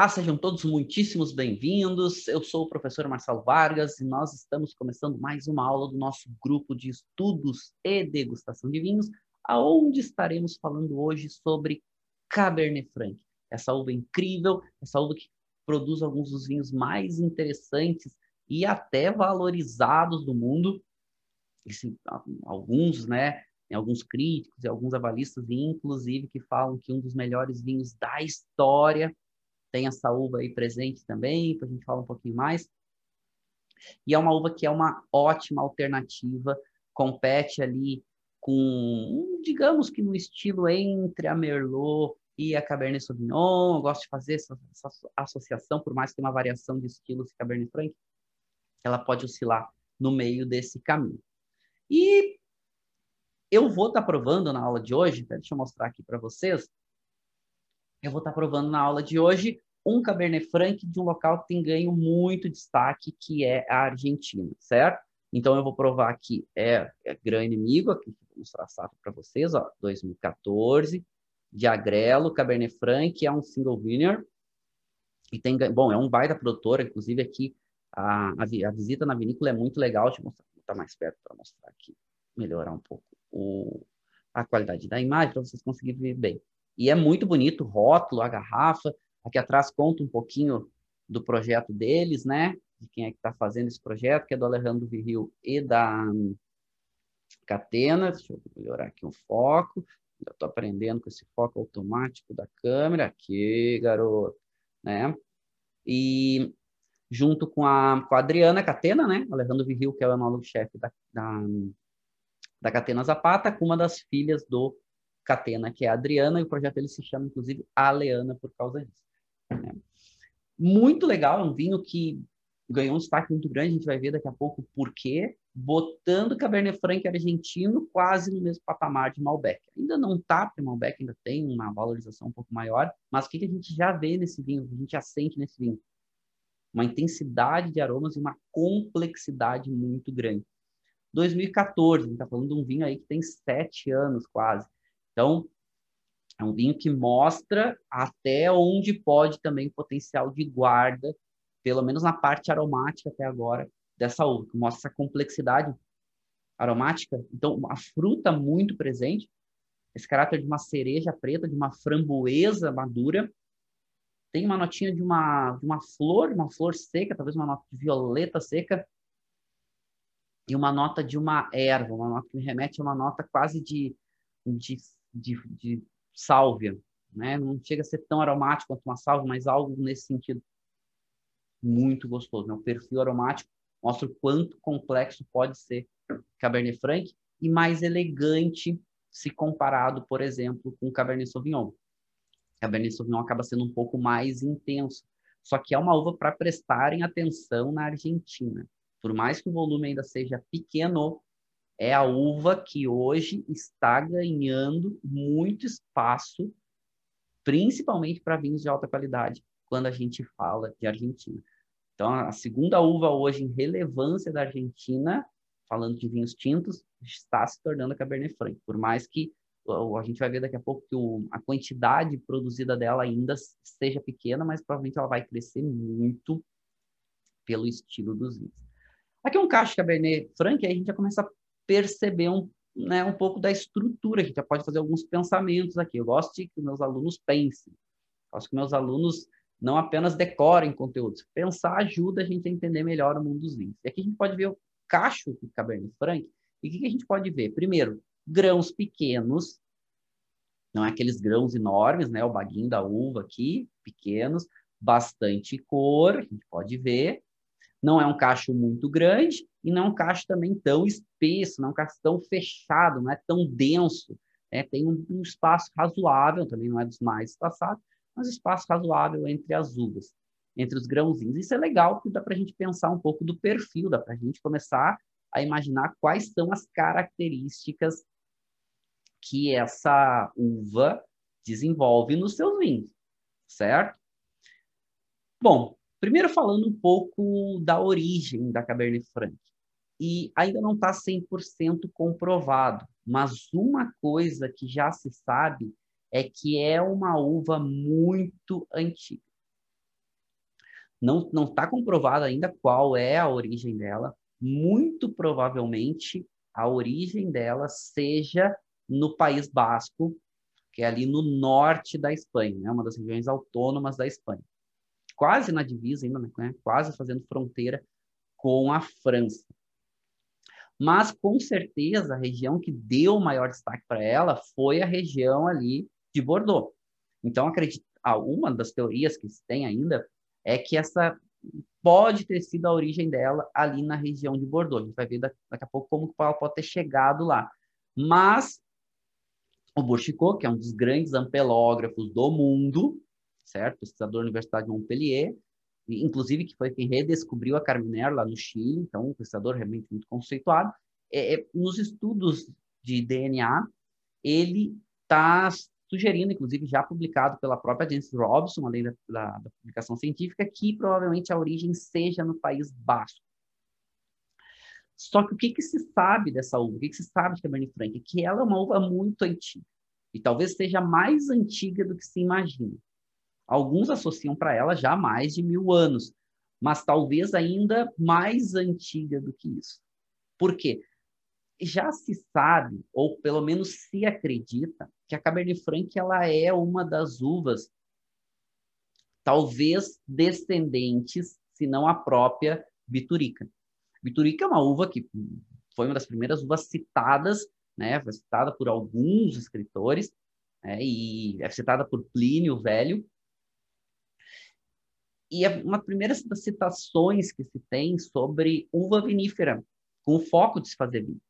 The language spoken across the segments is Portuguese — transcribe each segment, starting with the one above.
Olá, sejam todos muitíssimos bem-vindos. Eu sou o professor Marcelo Vargas e nós estamos começando mais uma aula do nosso grupo de estudos e degustação de vinhos, aonde estaremos falando hoje sobre Cabernet Franc. Essa uva incrível, essa uva que produz alguns dos vinhos mais interessantes e até valorizados do mundo. Esse, alguns, né, alguns críticos e alguns avalistas, inclusive, que falam que um dos melhores vinhos da história tem essa uva aí presente também, para a gente falar um pouquinho mais. E é uma uva que é uma ótima alternativa, compete ali com, digamos que no estilo entre a Merlot e a Cabernet Sauvignon. Eu gosto de fazer essa, essa associação, por mais que tenha uma variação de estilos Cabernet Franc, ela pode oscilar no meio desse caminho. E eu vou estar tá provando na aula de hoje, deixa eu mostrar aqui para vocês, eu vou estar provando na aula de hoje um Cabernet Franc de um local que tem ganho muito destaque, que é a Argentina, certo? Então eu vou provar aqui é, é Gran Inimigo, aqui vou mostrar a safra para vocês, ó, 2014, de Agrelo, Cabernet Franc, é um single vineyard, e tem, bom, é um baita produtor, inclusive aqui a, a, a, visita na vinícola é muito legal, deixa eu mostrar, vou estar mais perto para mostrar aqui, melhorar um pouco o, a qualidade da imagem, para vocês conseguirem ver bem. E é muito bonito o rótulo, a garrafa. Aqui atrás conta um pouquinho do projeto deles, né? De quem é que está fazendo esse projeto, que é do Alejandro Virril e da Catena. Deixa eu melhorar aqui o foco. Eu estou aprendendo com esse foco automático da câmera. Aqui, garoto. Né? E junto com a, com a Adriana Catena, né? Alejandro Virril, que é o enólogo-chefe da, da, da Catena Zapata, com uma das filhas do Catena, que é a Adriana, e o projeto ele se chama, inclusive, A Leana por causa disso. Né? Muito legal, um vinho que ganhou um destaque muito grande, a gente vai ver daqui a pouco por quê, botando Cabernet Franc argentino quase no mesmo patamar de Malbec. Ainda não está, porque Malbec ainda tem uma valorização um pouco maior, mas o que, que a gente já vê nesse vinho, a gente já sente nesse vinho? Uma intensidade de aromas e uma complexidade muito grande. 2014, a gente está falando de um vinho aí que tem sete anos quase. Então, é um vinho que mostra até onde pode também o potencial de guarda, pelo menos na parte aromática até agora, dessa uva, que mostra essa complexidade aromática. Então, a fruta muito presente, esse caráter de uma cereja preta, de uma framboesa madura, tem uma notinha de uma, de uma flor, uma flor seca, talvez uma nota de violeta seca, e uma nota de uma erva, uma nota que me remete a uma nota quase de, de de, de sálvia, né? Não chega a ser tão aromático quanto uma sálvia, mas algo nesse sentido muito gostoso. Né? O perfil aromático mostra o quanto complexo pode ser Cabernet Franc e mais elegante se comparado, por exemplo, com Cabernet Sauvignon. Cabernet Sauvignon acaba sendo um pouco mais intenso, só que é uma uva para prestarem atenção na Argentina. Por mais que o volume ainda seja pequeno, é a uva que hoje está ganhando muito espaço, principalmente para vinhos de alta qualidade, quando a gente fala de Argentina. Então, a segunda uva hoje em relevância da Argentina, falando de vinhos tintos, está se tornando a Cabernet Franc. Por mais que a gente vai ver daqui a pouco que o, a quantidade produzida dela ainda seja pequena, mas provavelmente ela vai crescer muito pelo estilo dos vinhos. Aqui é um cacho Cabernet Franc, aí a gente já começa a perceber um, né, um pouco da estrutura, a gente já pode fazer alguns pensamentos aqui. Eu gosto de que meus alunos pensem, gosto que meus alunos não apenas decorem conteúdos. Pensar ajuda a gente a entender melhor o mundo dos vinhos. E aqui a gente pode ver o cacho de Cabernet Franc. E o que, que a gente pode ver? Primeiro, grãos pequenos, não é aqueles grãos enormes, né? O baguinho da uva aqui, pequenos, bastante cor, a gente pode ver. Não é um cacho muito grande e não é um cacho também tão espesso, não é um castão fechado, não é tão denso, né? tem um, um, espaço razoável, também não é dos mais espaçados, mas espaço razoável entre as uvas, entre os grãozinhos. Isso é legal, porque dá para a gente pensar um pouco do perfil, dá para a gente começar a imaginar quais são as características que essa uva desenvolve nos seus vinhos, certo? Bom, primeiro falando um pouco da origem da Cabernet Franc. E ainda não está 100% comprovado, mas uma coisa que já se sabe é que é uma uva muito antiga. Não está comprovado ainda qual é a origem dela. Muito provavelmente a origem dela seja no País Basco, que é ali no norte da Espanha, né? uma das regiões autônomas da Espanha. Quase na divisa ainda, né? quase fazendo fronteira com a França. Mas, com certeza, a região que deu maior destaque para ela foi a região ali de Bordeaux. Então, acredito, uma das teorias que se tem ainda é que essa pode ter sido a origem dela ali na região de Bordeaux. A gente vai ver daqui a pouco como ela pode ter chegado lá. Mas o Bourchicot, que é um dos grandes ampelógrafos do mundo, certo? Pesquisador da Universidade de Montpellier, inclusive que foi quem redescobriu a Carminer lá no Chile, então um pesquisador realmente muito conceituado. É, é, nos estudos de DNA, ele está sugerindo, inclusive já publicado pela própria James Robson, além da, da, da, publicação científica, que provavelmente a origem seja no País Basco. Só que o que, que se sabe dessa uva? O que, que se sabe de Cabernet Franc? É que ela é uma uva muito antiga. E talvez seja mais antiga do que se imagina. Alguns associam para ela já mais de mil anos, mas talvez ainda mais antiga do que isso. Por quê? Já se sabe, ou pelo menos se acredita, que a Cabernet Franc ela é uma das uvas, talvez descendentes, se não a própria Biturica. Biturica é uma uva que foi uma das primeiras uvas citadas, né? Foi citada por alguns escritores, né? e é citada por Plínio Velho. E é uma das primeiras citações que se tem sobre uva vinífera, com o foco de se fazer vinho.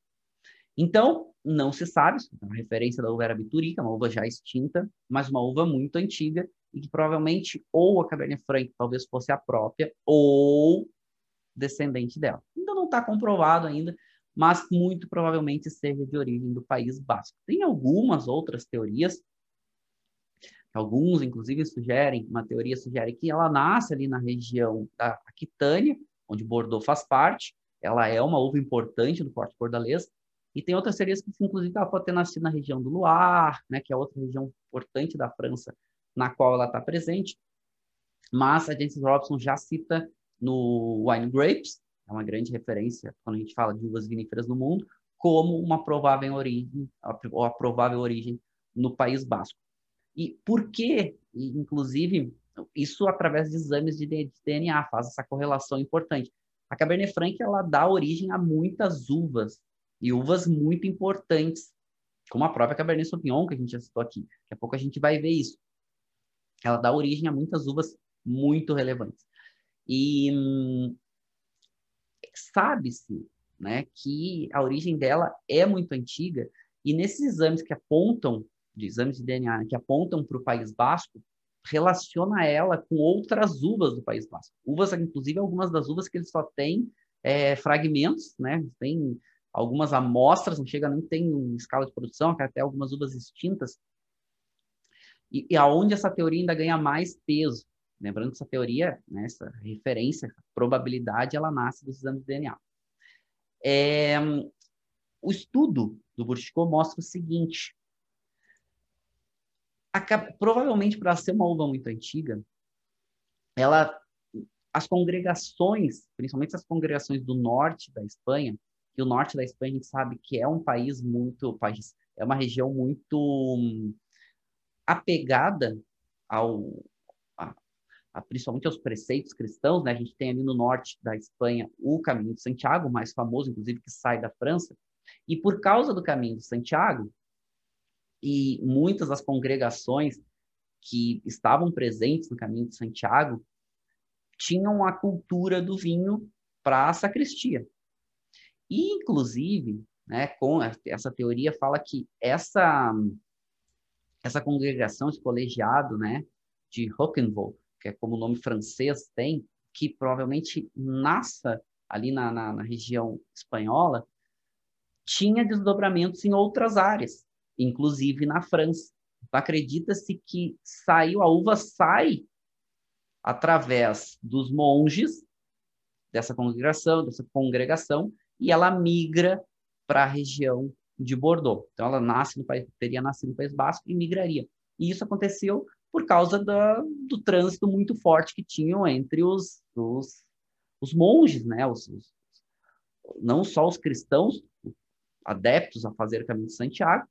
Então, não se sabe, a referência da uva era biturica, uma uva já extinta, mas uma uva muito antiga e que provavelmente ou a Cabernet Franc talvez fosse a própria ou descendente dela. Ainda não está comprovado ainda, mas muito provavelmente seja de origem do País Basco. Tem algumas outras teorias, alguns inclusive sugerem, uma teoria sugere que ela nasce ali na região da Aquitânia, onde Bordeaux faz parte, ela é uma uva importante do Porto Bordalês, e tem outras teorias que, inclusive, ela pode ter nascido na região do Loire, né, que é outra região importante da França, na qual ela está presente. Mas a James Robson já cita no Wine Grapes, é uma grande referência quando a gente fala de uvas viníferas no mundo, como uma provável origem, ou a provável origem no País Basco. E por que, inclusive, isso através de exames de DNA faz essa correlação importante. A Cabernet Franc ela dá origem a muitas uvas e uvas muito importantes, como a própria Cabernet Sauvignon que a gente já citou aqui. Daqui a pouco a gente vai ver isso. Ela dá origem a muitas uvas muito relevantes. E hum, sabe-se né, que a origem dela é muito antiga, e nesses exames que apontam, de exames de DNA, que apontam para o País Basco, relaciona ela com outras uvas do País Basco. Uvas, inclusive, algumas das uvas que eles só têm é, fragmentos, né? Tem algumas amostras, não chega nem tem escala de produção, até algumas uvas extintas. E, e aonde essa teoria ainda ganha mais peso, Lembrando que essa teoria, né, essa referência, probabilidade, ela nasce dos exames de DNA. É, o estudo do Burchikov mostra o seguinte: a, provavelmente para ser uma uva muito antiga, ela, as congregações, principalmente as congregações do norte da Espanha, que o norte da Espanha a gente sabe que é um país muito, país, é uma região muito hum, apegada ao, principalmente aos preceitos cristãos, né? A gente tem ali no norte da Espanha o Caminho de Santiago, mais famoso, inclusive, que sai da França. E por causa do Caminho de Santiago, e muitas das congregações que estavam presentes no Caminho de Santiago tinham a cultura do vinho para a sacristia. E, inclusive, né, com essa teoria fala que essa essa congregação, esse colegiado, né, de Roquenvaux, que é como o nome francês tem, que provavelmente nasça ali na, na, na região espanhola, tinha desdobramentos em outras áreas, inclusive na França. Então, acredita-se que saiu, a uva sai através dos monges dessa congregação, dessa congregação, e ela migra para a região de Bordeaux. Então, ela nasce no país, teria nascido no País Basco e migraria. E isso aconteceu por causa do trânsito muito forte que tinham entre os, os, os monges, né? Os, os, não só os cristãos adeptos a fazer o caminho de Santiago,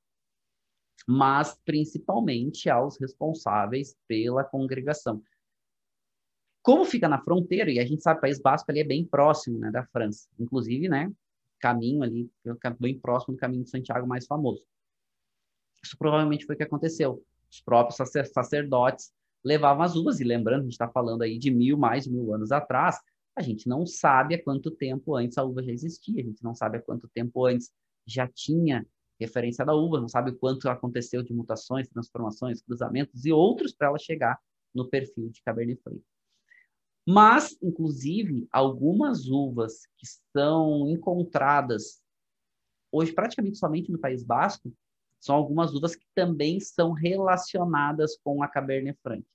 mas principalmente aos responsáveis pela congregação. Como fica na fronteira, e a gente sabe que o País Basco ali é bem próximo né, da França, inclusive, né, caminho ali, bem próximo do caminho de Santiago mais famoso. Isso provavelmente foi o que aconteceu. Os próprios sacerdotes levavam as uvas, e lembrando, a gente está falando aí de mil, mais mil anos atrás, a gente não sabe há quanto tempo antes a uva já existia, a gente não sabe há quanto tempo antes já tinha referência da uva, não sabe o quanto aconteceu de mutações, transformações, cruzamentos e outros para ela chegar no perfil de Cabernet Franc. Mas, inclusive, algumas uvas que são encontradas hoje praticamente somente no País Basco são algumas uvas que também são relacionadas com a Cabernet Franc.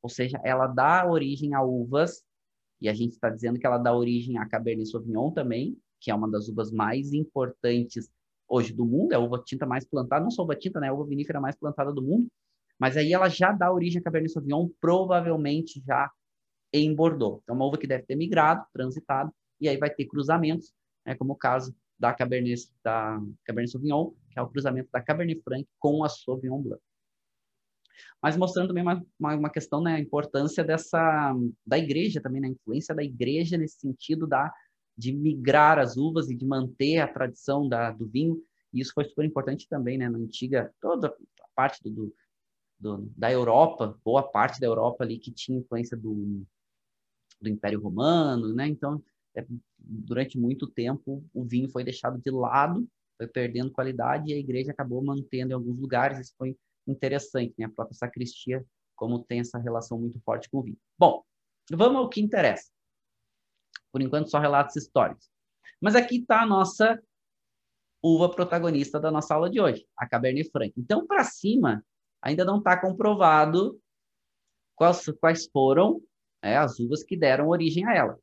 Ou seja, ela dá origem a uvas, e a gente está dizendo que ela dá origem a Cabernet Sauvignon também, que é uma das uvas mais importantes hoje do mundo, é a uva tinta mais plantada, não só uva tinta, né, a uva vinífera mais plantada do mundo, mas aí ela já dá origem a Cabernet Sauvignon, provavelmente já em Bordeaux. Então, uma uva que deve ter migrado, transitado, e aí vai ter cruzamentos, né, como o caso da Cabernet, da Cabernet Sauvignon, que é o cruzamento da Cabernet Franc com a Sauvignon Blanc. Mas mostrando também uma, uma, uma questão, né, a importância dessa, da igreja também, né, a influência da igreja nesse sentido da de migrar as uvas e de manter a tradição da, do vinho. E isso foi super importante também, né? Na antiga, toda a parte do, do, da Europa, boa parte da Europa ali que tinha influência do, do Império Romano, né? Então, é, durante muito tempo, o vinho foi deixado de lado, foi perdendo qualidade e a igreja acabou mantendo em alguns lugares. Isso foi interessante, né? A própria sacristia, como tem essa relação muito forte com o vinho. Bom, vamos ao que interessa. Por enquanto, só relatos históricos. Mas aqui está a nossa uva protagonista da nossa aula de hoje, a Cabernet Franc. Então, para cima, ainda não está comprovado quais, quais foram é, as uvas que deram origem a ela.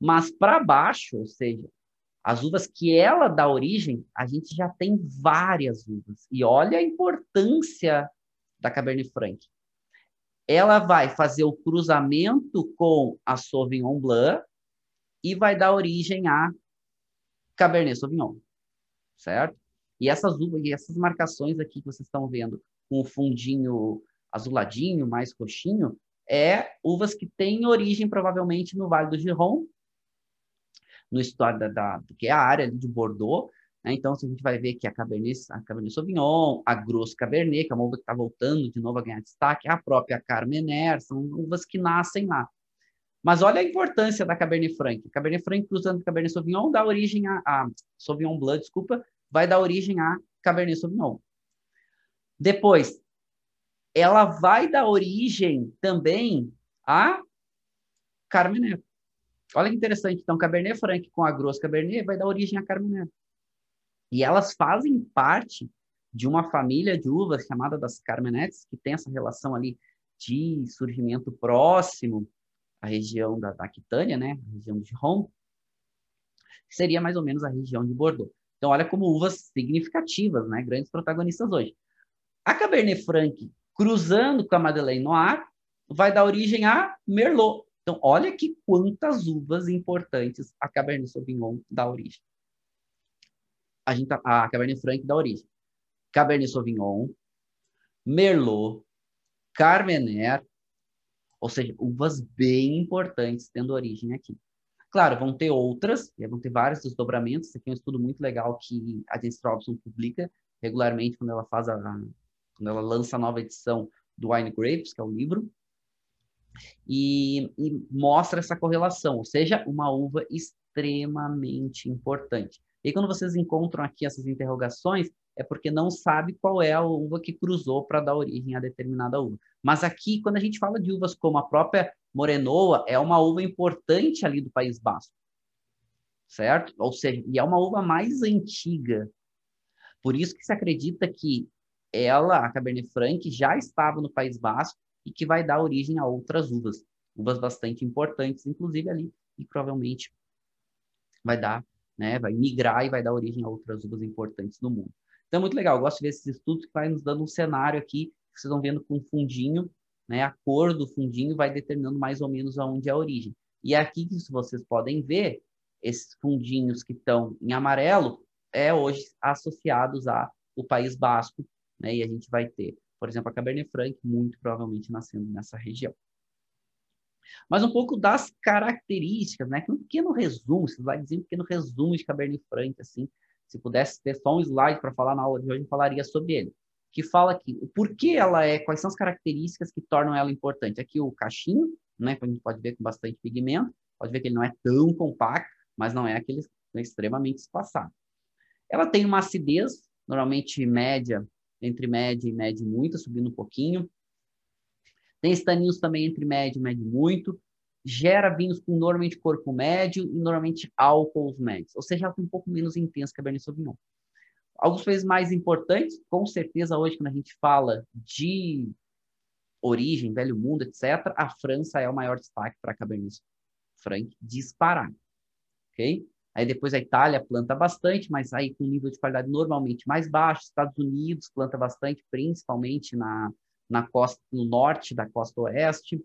Mas para baixo, ou seja, as uvas que ela dá origem, a gente já tem várias uvas. E olha a importância da Cabernet Franc. Ela vai fazer o cruzamento com a Sauvignon Blanc, e vai dar origem a Cabernet Sauvignon, certo? E essas uvas, e essas marcações aqui que vocês estão vendo com o fundinho azuladinho, mais roxinho, é uvas que têm origem provavelmente no Vale do Giron, no história da, da que é a área de Bordeaux, né? Então, a gente vai ver que a Cabernet, a Cabernet Sauvignon, a Gros Cabernet, que é uma uva que está voltando de novo a ganhar destaque, a própria Carmener, são uvas que nascem lá. Mas olha a importância da Cabernet Franc. Cabernet Franc cruzando com Cabernet Sauvignon dá origem a, a Sauvignon Blanc, desculpa, vai dar origem a Cabernet Sauvignon. Depois, ela vai dar origem também a Carmener. Olha que interessante. Então, Cabernet Franc com a Gros Cabernet vai dar origem a Carmener. E elas fazem parte de uma família de uvas chamada das Carmenettes, que tem essa relação ali de surgimento próximo a região da, da Aquitânia, né, a região de Rome, seria mais ou menos a região de Bordeaux. Então, olha como uvas significativas, né, grandes protagonistas hoje. A Cabernet Franc, cruzando com a Madeleine Noir, vai dar origem a Merlot. Então, olha que quantas uvas importantes a Cabernet Sauvignon dá origem. A, gente, tá, a Cabernet Franc dá origem. Cabernet Sauvignon, Merlot, Carmener, ou seja, uvas bem importantes tendo origem aqui. Claro, vão ter outras, vão ter vários desdobramentos. Esse aqui é um estudo muito legal que a Jens Robson publica regularmente quando ela faz a, quando ela lança a nova edição do Wine Grapes, que é o livro, e, e mostra essa correlação, ou seja, uma uva extremamente importante. E quando vocês encontram aqui essas interrogações, é porque não sabe qual é a uva que cruzou para dar origem a determinada uva. Mas aqui, quando a gente fala de uvas como a própria Morenoa, é uma uva importante ali do País Basco, certo? Ou seja, e é uma uva mais antiga. Por isso que se acredita que ela, a Cabernet Franc, já estava no País Basco e que vai dar origem a outras uvas, uvas bastante importantes, inclusive ali, e provavelmente vai dar, né, vai migrar e vai dar origem a outras uvas importantes no mundo. Então é muito legal, eu gosto de ver esses estudos que vai nos dando um cenário aqui, que vocês vão vendo com fundinho, né, a cor do fundinho vai determinando mais ou menos aonde é a origem. E aqui, se vocês podem ver, esses fundinhos que estão em amarelo, é hoje associados ao País Basco, né, e a gente vai ter, por exemplo, a Cabernet Franc, muito provavelmente nascendo nessa região. Mas um pouco das características, né? Um pequeno resumo, você vai dizer um pequeno resumo de Cabernet Franc, assim, se pudesse ter só um slide para falar na aula de hoje, eu falaria sobre ele. Que fala aqui o porquê ela é, quais são as características que tornam ela importante. Aqui o cachinho, né, que a gente pode ver com bastante pigmento, pode ver que ele não é tão compacto, mas não é aquele extremamente espaçado. Ela tem uma acidez, normalmente média, entre média e média muito, subindo um pouquinho. Tem estaninhos também entre médio e médio muito. Gera vinhos com normalmente corpo médio e normalmente álcools médios. Ou seja, ela tem um pouco menos intenso que a Cabernet Sauvignon. Alguns países mais importantes, com certeza hoje quando a gente fala de origem, velho mundo, etc., a França é o maior destaque para a Cabernet Franc disparar. Ok? Aí depois a Itália planta bastante, mas aí com nível de qualidade normalmente mais baixo. Estados Unidos planta bastante, principalmente na, na costa no norte da costa oeste.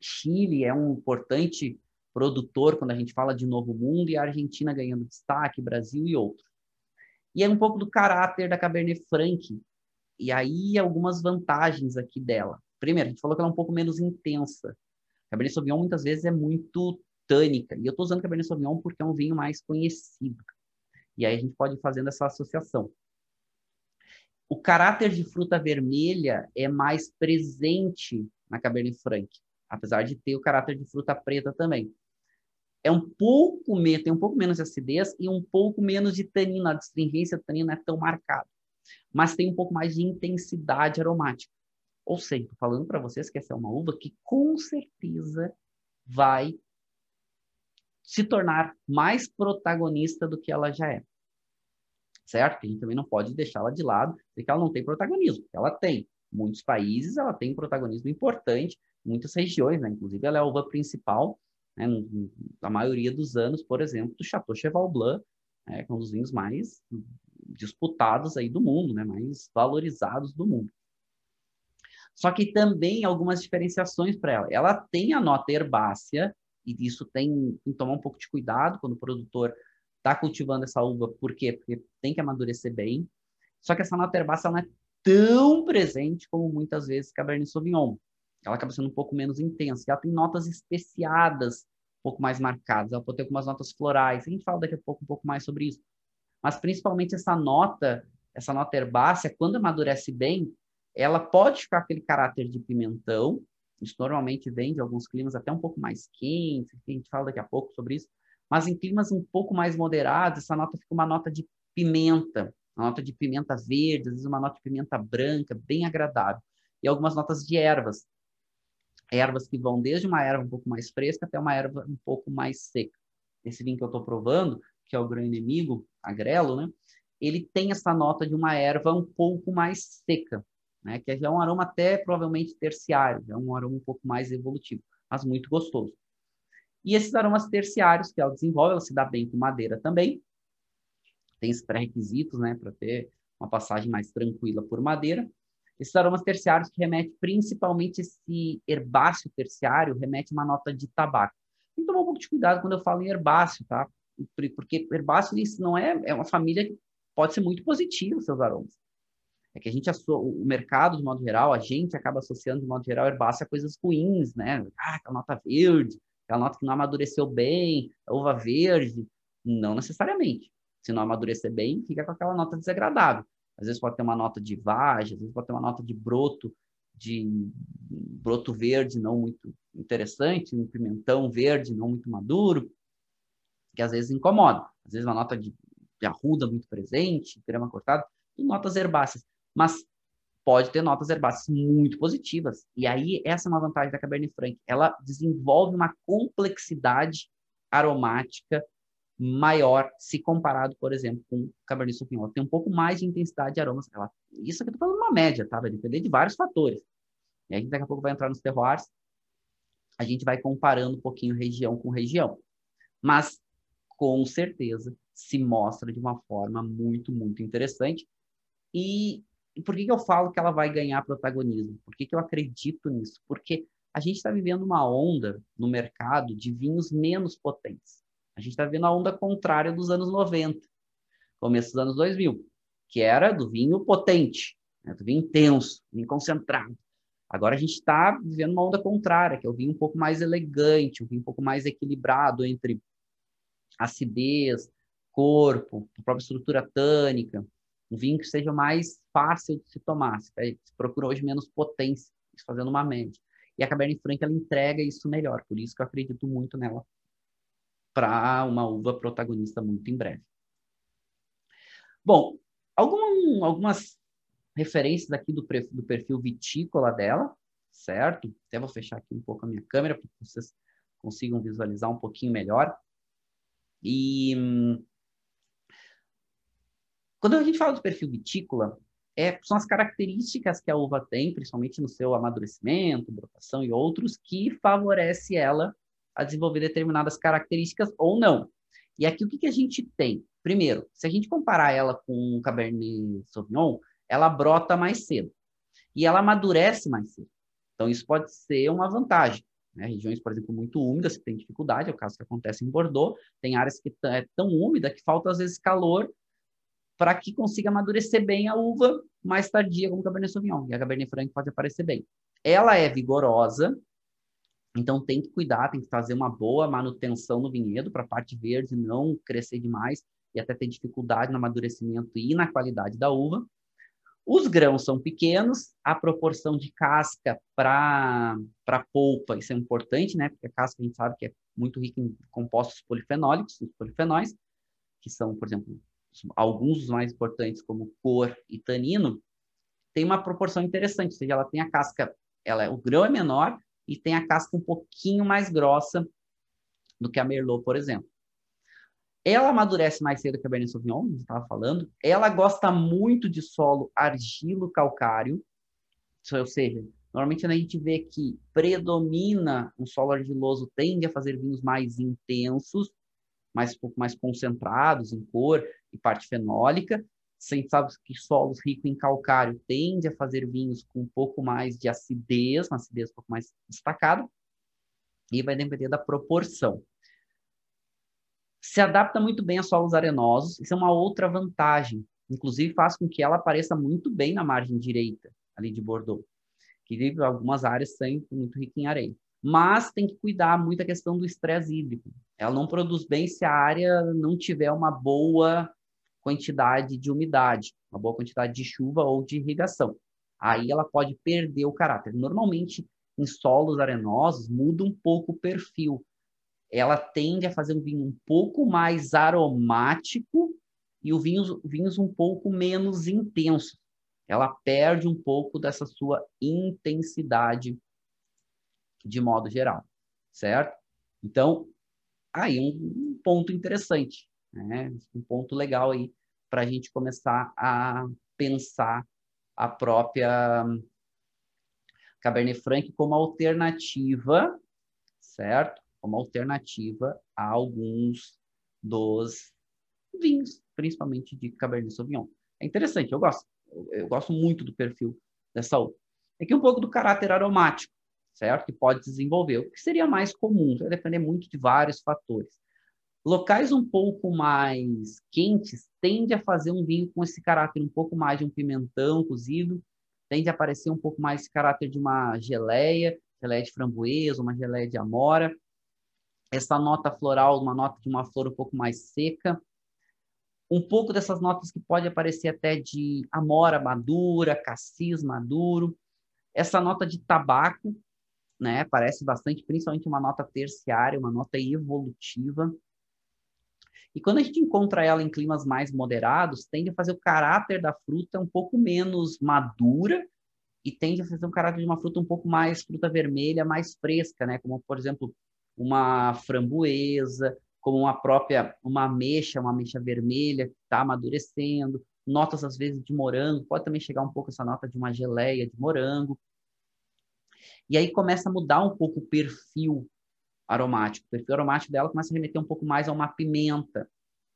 Chile é um importante produtor quando a gente fala de Novo Mundo e a Argentina ganhando destaque, Brasil e outros. E é um pouco do caráter da Cabernet Franc. E aí algumas vantagens aqui dela. Primeiro, a gente falou que ela é um pouco menos intensa. Cabernet Sauvignon muitas vezes é muito tânica. E eu estou usando Cabernet Sauvignon porque é um vinho mais conhecido. E aí a gente pode ir fazendo essa associação o caráter de fruta vermelha é mais presente na Cabernet Franc, apesar de ter o caráter de fruta preta também. É um pouco tem um pouco menos de acidez e um pouco menos de tanino. A tanino não é tão marcada, mas tem um pouco mais de intensidade aromática. Ou seja, estou falando para vocês que essa é uma uva que com certeza vai se tornar mais protagonista do que ela já é certo? A gente também não pode deixá-la de lado, porque ela não tem protagonismo. Ela tem. Muitos países ela tem um protagonismo importante, muitas regiões, né? Inclusive, ela é a uva principal, né? na maioria dos anos, por exemplo, do Chateau Cheval Blanc, né? que é um dos vinhos mais disputados aí do mundo, né? Mais valorizados do mundo. Só que também algumas diferenciações para ela. Ela tem a nota herbácea, e isso tem, que tomar um pouco de cuidado quando o produtor está cultivando essa uva, por quê? Porque tem que amadurecer bem. Só que essa nota herbácea não é tão presente como muitas vezes Cabernet Sauvignon. Ela acaba sendo um pouco menos intensa. Ela tem notas especiadas, um pouco mais marcadas. Ela pode ter algumas notas florais. A gente fala daqui a pouco um pouco mais sobre isso. Mas principalmente essa nota, essa nota herbácea, quando amadurece bem, ela pode ficar aquele caráter de pimentão. Isso normalmente vem de alguns climas até um pouco mais quentes. A gente fala daqui a pouco sobre isso. Mas em climas um pouco mais moderados, essa nota fica uma nota de pimenta, uma nota de pimenta verde, às vezes uma nota de pimenta branca, bem agradável. E algumas notas de ervas. Ervas que vão desde uma erva um pouco mais fresca até uma erva um pouco mais seca. Esse vinho que eu estou provando, que é o Grão Inimigo, agrelo, né? Ele tem essa nota de uma erva um pouco mais seca, né? Que é um aroma até provavelmente terciário, é um aroma um pouco mais evolutivo, mas muito gostoso. E esses aromas terciários que ela desenvolve, ela se dá bem com madeira também. Tem esses pré-requisitos, né, para ter uma passagem mais tranquila por madeira. Esses aromas terciários que remete principalmente esse herbáceo terciário, remete uma nota de tabaco. Tem que tomar um pouco de cuidado quando eu falo em herbáceo, tá? Porque herbáceo isso não é, é uma família que pode ser muito positiva os seus aromas. É que a gente, o mercado, de modo geral, a gente acaba associando, de modo geral, herbáceo a coisas ruins, né? Ah, aquela nota verde, aquela nota que não amadureceu bem, uva verde. Não necessariamente. Se não amadurecer bem, fica com aquela nota desagradável. Às vezes pode ter uma nota de vagem, às vezes pode ter uma nota de broto, de broto verde não muito interessante, um pimentão verde não muito maduro, que às vezes incomoda. Às vezes uma nota de arruda muito presente, grama cortada, notas herbáceas. Mas pode ter notas herbáceas muito positivas. E aí, essa é uma vantagem da Cabernet Franc. Ela desenvolve uma complexidade aromática maior se comparado, por exemplo, com Cabernet Sauvignon. Ela tem um pouco mais de intensidade de aromas. Ela, isso aqui eu tô falando uma média, tá? Vai depender de vários fatores. E a gente daqui a pouco vai entrar nos terroirs. A gente vai comparando um pouquinho região com região. Mas, com certeza, se mostra de uma forma muito, muito interessante. E, por que, que eu falo que ela vai ganhar protagonismo? Por que, que eu acredito nisso? Porque a gente está vivendo uma onda no mercado de vinhos menos potentes. A gente está vendo a onda contrária dos anos 90, começo dos anos 2000, que era do vinho potente, né, do vinho intenso, vinho concentrado. Agora a gente está vivendo uma onda contrária, que é o vinho um pouco mais elegante, um vinho um pouco mais equilibrado entre acidez, corpo, a própria estrutura tânica, um vinho que seja mais fácil de se tomar. Você procura hoje menos potência, fazendo uma média. E a Cabernet Franc ela entrega isso melhor, por isso que eu acredito muito nela para uma uva protagonista muito em breve. Bom, algum, algumas referências aqui do, do perfil vitícola dela, certo? Até vou fechar aqui um pouco a minha câmera para que vocês consigam visualizar um pouquinho melhor. E quando a gente fala do perfil vitícola, é, são as características que a uva tem, principalmente no seu amadurecimento, brotação e outros, que favorece ela a desenvolver determinadas características ou não. E aqui o que, que a gente tem? Primeiro, se a gente comparar ela com um Cabernet Sauvignon, ela brota mais cedo e ela amadurece mais cedo. Então isso pode ser uma vantagem. Né? Regiões, por exemplo, muito úmidas, que tem dificuldade, é o caso que acontece em Bordeaux, tem áreas que é tão úmida que falta às vezes calor para que consiga amadurecer bem a uva mais tardia, como o Cabernet Sauvignon. E a Cabernet Franc pode aparecer bem. Ela é vigorosa, então tem que cuidar, tem que fazer uma boa manutenção no vinhedo para a parte verde não crescer demais e até ter dificuldade no amadurecimento e na qualidade da uva. Os grãos são pequenos, a proporção de casca para polpa, isso é importante, né? Porque a casca a gente sabe que é muito rica em compostos polifenólicos, os polifenóis, que são, por exemplo, alguns dos mais importantes, como cor e tanino, tem uma proporção interessante, ou seja, ela tem a casca, ela, o grão é menor, e tem a casca um pouquinho mais grossa do que a Merlot, por exemplo. Ela amadurece mais cedo que a Cabernet Sauvignon, gente estava falando. Ela gosta muito de solo argilo-calcário, ou seja, normalmente a gente vê que predomina um solo argiloso, tende a fazer vinhos mais intensos, mais pouco mais concentrados em cor e parte fenólica, gente sabe que solos ricos em calcário tende a fazer vinhos com um pouco mais de acidez, uma acidez um pouco mais destacada, e vai depender da proporção. Se adapta muito bem a solos arenosos, isso é uma outra vantagem. Inclusive faz com que ela apareça muito bem na margem direita, ali de Bordeaux, que algumas áreas são muito ricas em areia. Mas tem que cuidar muito a questão do estresse hídrico. Ela não produz bem se a área não tiver uma boa quantidade de umidade, uma boa quantidade de chuva ou de irrigação. Aí ela pode perder o caráter. Normalmente, em solos arenosos, muda um pouco o perfil. Ela tende a fazer um vinho um pouco mais aromático e o vinho, vinhos um pouco menos intensos. Ela perde um pouco dessa sua intensidade de modo geral, certo? Então, aí um ponto interessante, né? Um ponto legal aí para a gente começar a pensar a própria Cabernet Franc como alternativa, certo? Como alternativa a alguns dos vinhos, principalmente de Cabernet Sauvignon. É interessante, eu gosto. Eu, gosto muito do perfil dessa uva. Aqui um pouco do caráter aromático, certo? Que pode desenvolver. O que seria mais comum? Vai depender muito de vários fatores. Locais um pouco mais quentes tende a fazer um vinho com esse caráter um pouco mais de um pimentão cozido, tende a aparecer um pouco mais esse caráter de uma geleia, geleia de framboesa, uma geleia de amora. Essa nota floral, uma nota de uma flor um pouco mais seca. Um pouco dessas notas que pode aparecer até de amora madura, cassis maduro. Essa nota de tabaco, né, parece bastante, principalmente uma nota terciária, uma nota evolutiva E quando a gente encontra ela em climas mais moderados, tende a fazer o caráter da fruta um pouco menos madura e tende a fazer um caráter de uma fruta um pouco mais fruta vermelha, mais fresca, né? Como, por exemplo, uma framboesa, como uma própria, uma ameixa, uma ameixa vermelha que está amadurecendo, notas às vezes de morango, pode também chegar um pouco essa nota de uma geleia de morango. E aí começa a mudar um pouco o perfil aromático. O perfil aromático dela começa a remeter um pouco mais a uma pimenta,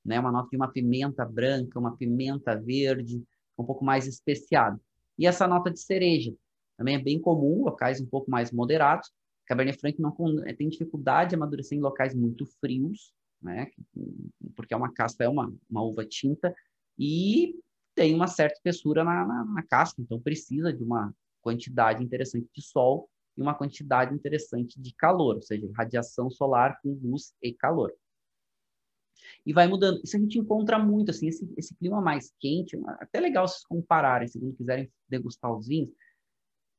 né? Uma nota de uma pimenta branca, uma pimenta verde, um pouco mais especiado. E essa nota de cereja também é bem comum, locais um pouco mais moderados. Cabernet Franc não tem dificuldade de amadurecer em locais muito frios, né? Porque é uma casca, é uma, uma uva tinta e tem uma certa espessura na, na, na casca, então precisa de uma quantidade interessante de sol e uma quantidade interessante de calor, ou seja, radiação solar com luz e calor. E vai mudando. Isso a gente encontra muito, assim, esse, esse clima mais quente, até legal vocês compararem, se não quiserem degustar os vinhos,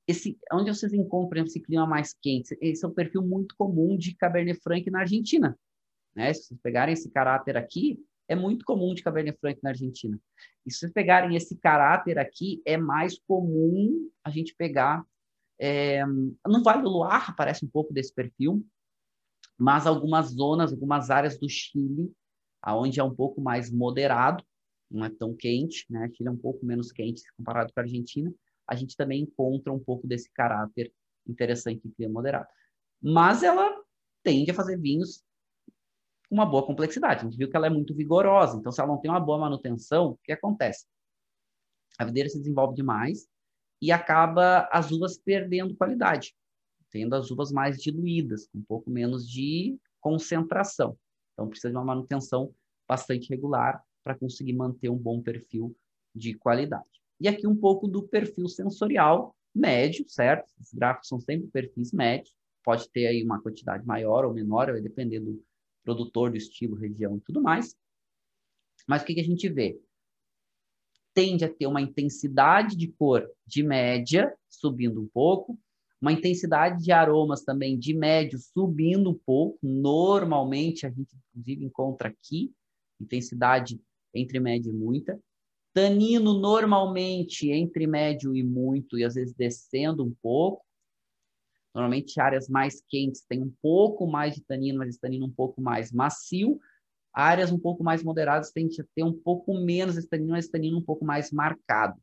esse, onde vocês encontram esse clima mais quente? Esse é um perfil muito comum de Cabernet Franc na Argentina. Né? Se vocês pegarem esse caráter aqui, é muito comum de Cabernet Franc na Argentina. E se vocês pegarem esse caráter aqui, é mais comum a gente pegar é, no Vale do Luar aparece um pouco desse perfil, mas algumas zonas, algumas áreas do Chile, aonde é um pouco mais moderado, não é tão quente, né? Chile é um pouco menos quente comparado com a Argentina. A gente também encontra um pouco desse caráter interessante em clima moderado. Mas ela tende a fazer vinhos com uma boa complexidade. A gente viu que ela é muito vigorosa, então se ela não tem uma boa manutenção, o que acontece? A videira se desenvolve demais, e acaba as uvas perdendo qualidade, tendo as uvas mais diluídas, com um pouco menos de concentração. Então, precisa de uma manutenção bastante regular para conseguir manter um bom perfil de qualidade. E aqui um pouco do perfil sensorial médio, certo? Os gráficos são sempre perfis médios, pode ter aí uma quantidade maior ou menor, vai depender do produtor, do estilo, região e tudo mais. Mas o que, que a gente vê? Tende a ter uma intensidade de cor de média, subindo um pouco, uma intensidade de aromas também de médio, subindo um pouco. Normalmente, a gente, inclusive, encontra aqui intensidade entre média e muita. Tanino, normalmente, entre médio e muito, e às vezes descendo um pouco. Normalmente, áreas mais quentes têm um pouco mais de tanino, mas esse tanino um pouco mais macio. Áreas um pouco mais moderadas tendem a ter um pouco menos estanino, mas estanino um pouco mais marcado.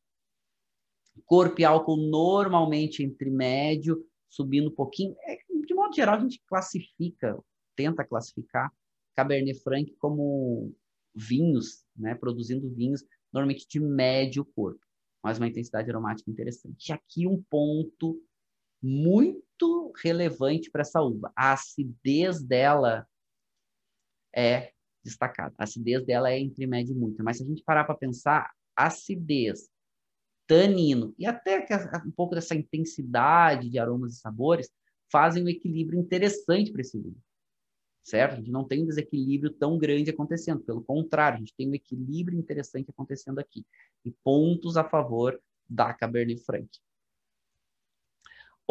Corpo e álcool normalmente entre médio, subindo um pouquinho. É, de modo geral, a gente classifica, tenta classificar Cabernet Franc como vinhos, né, produzindo vinhos normalmente de médio corpo, mas uma intensidade aromática interessante. E aqui um ponto muito relevante para essa uva. A acidez dela é destacada. A acidez dela é entre média e muita, mas se a gente parar para pensar, acidez, tanino e até um pouco dessa intensidade de aromas e sabores fazem um equilíbrio interessante para esse vinho. Certo? A gente não tem um desequilíbrio tão grande acontecendo, pelo contrário, a gente tem um equilíbrio interessante acontecendo aqui e pontos a favor da Cabernet Franc.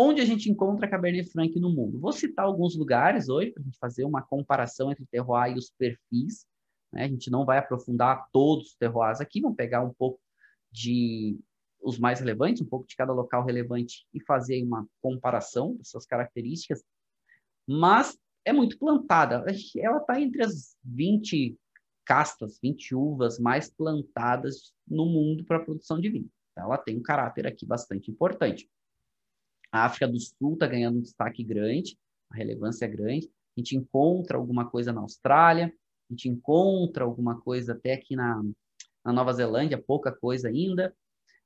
Onde a gente encontra Cabernet Franc no mundo? Vou citar alguns lugares hoje para a gente fazer uma comparação entre o terroir e os perfis. Né? A gente não vai aprofundar todos os terroirs aqui, vamos pegar um pouco de os mais relevantes, um pouco de cada local relevante e fazer uma comparação das suas características. Mas é muito plantada. Ela está entre as 20 castas, 20 uvas mais plantadas no mundo para a produção de vinho. Ela tem um caráter aqui bastante importante. A África do Sul está ganhando um destaque grande, a relevância é grande. A gente encontra alguma coisa na Austrália, a gente encontra alguma coisa até aqui na, na Nova Zelândia, pouca coisa ainda.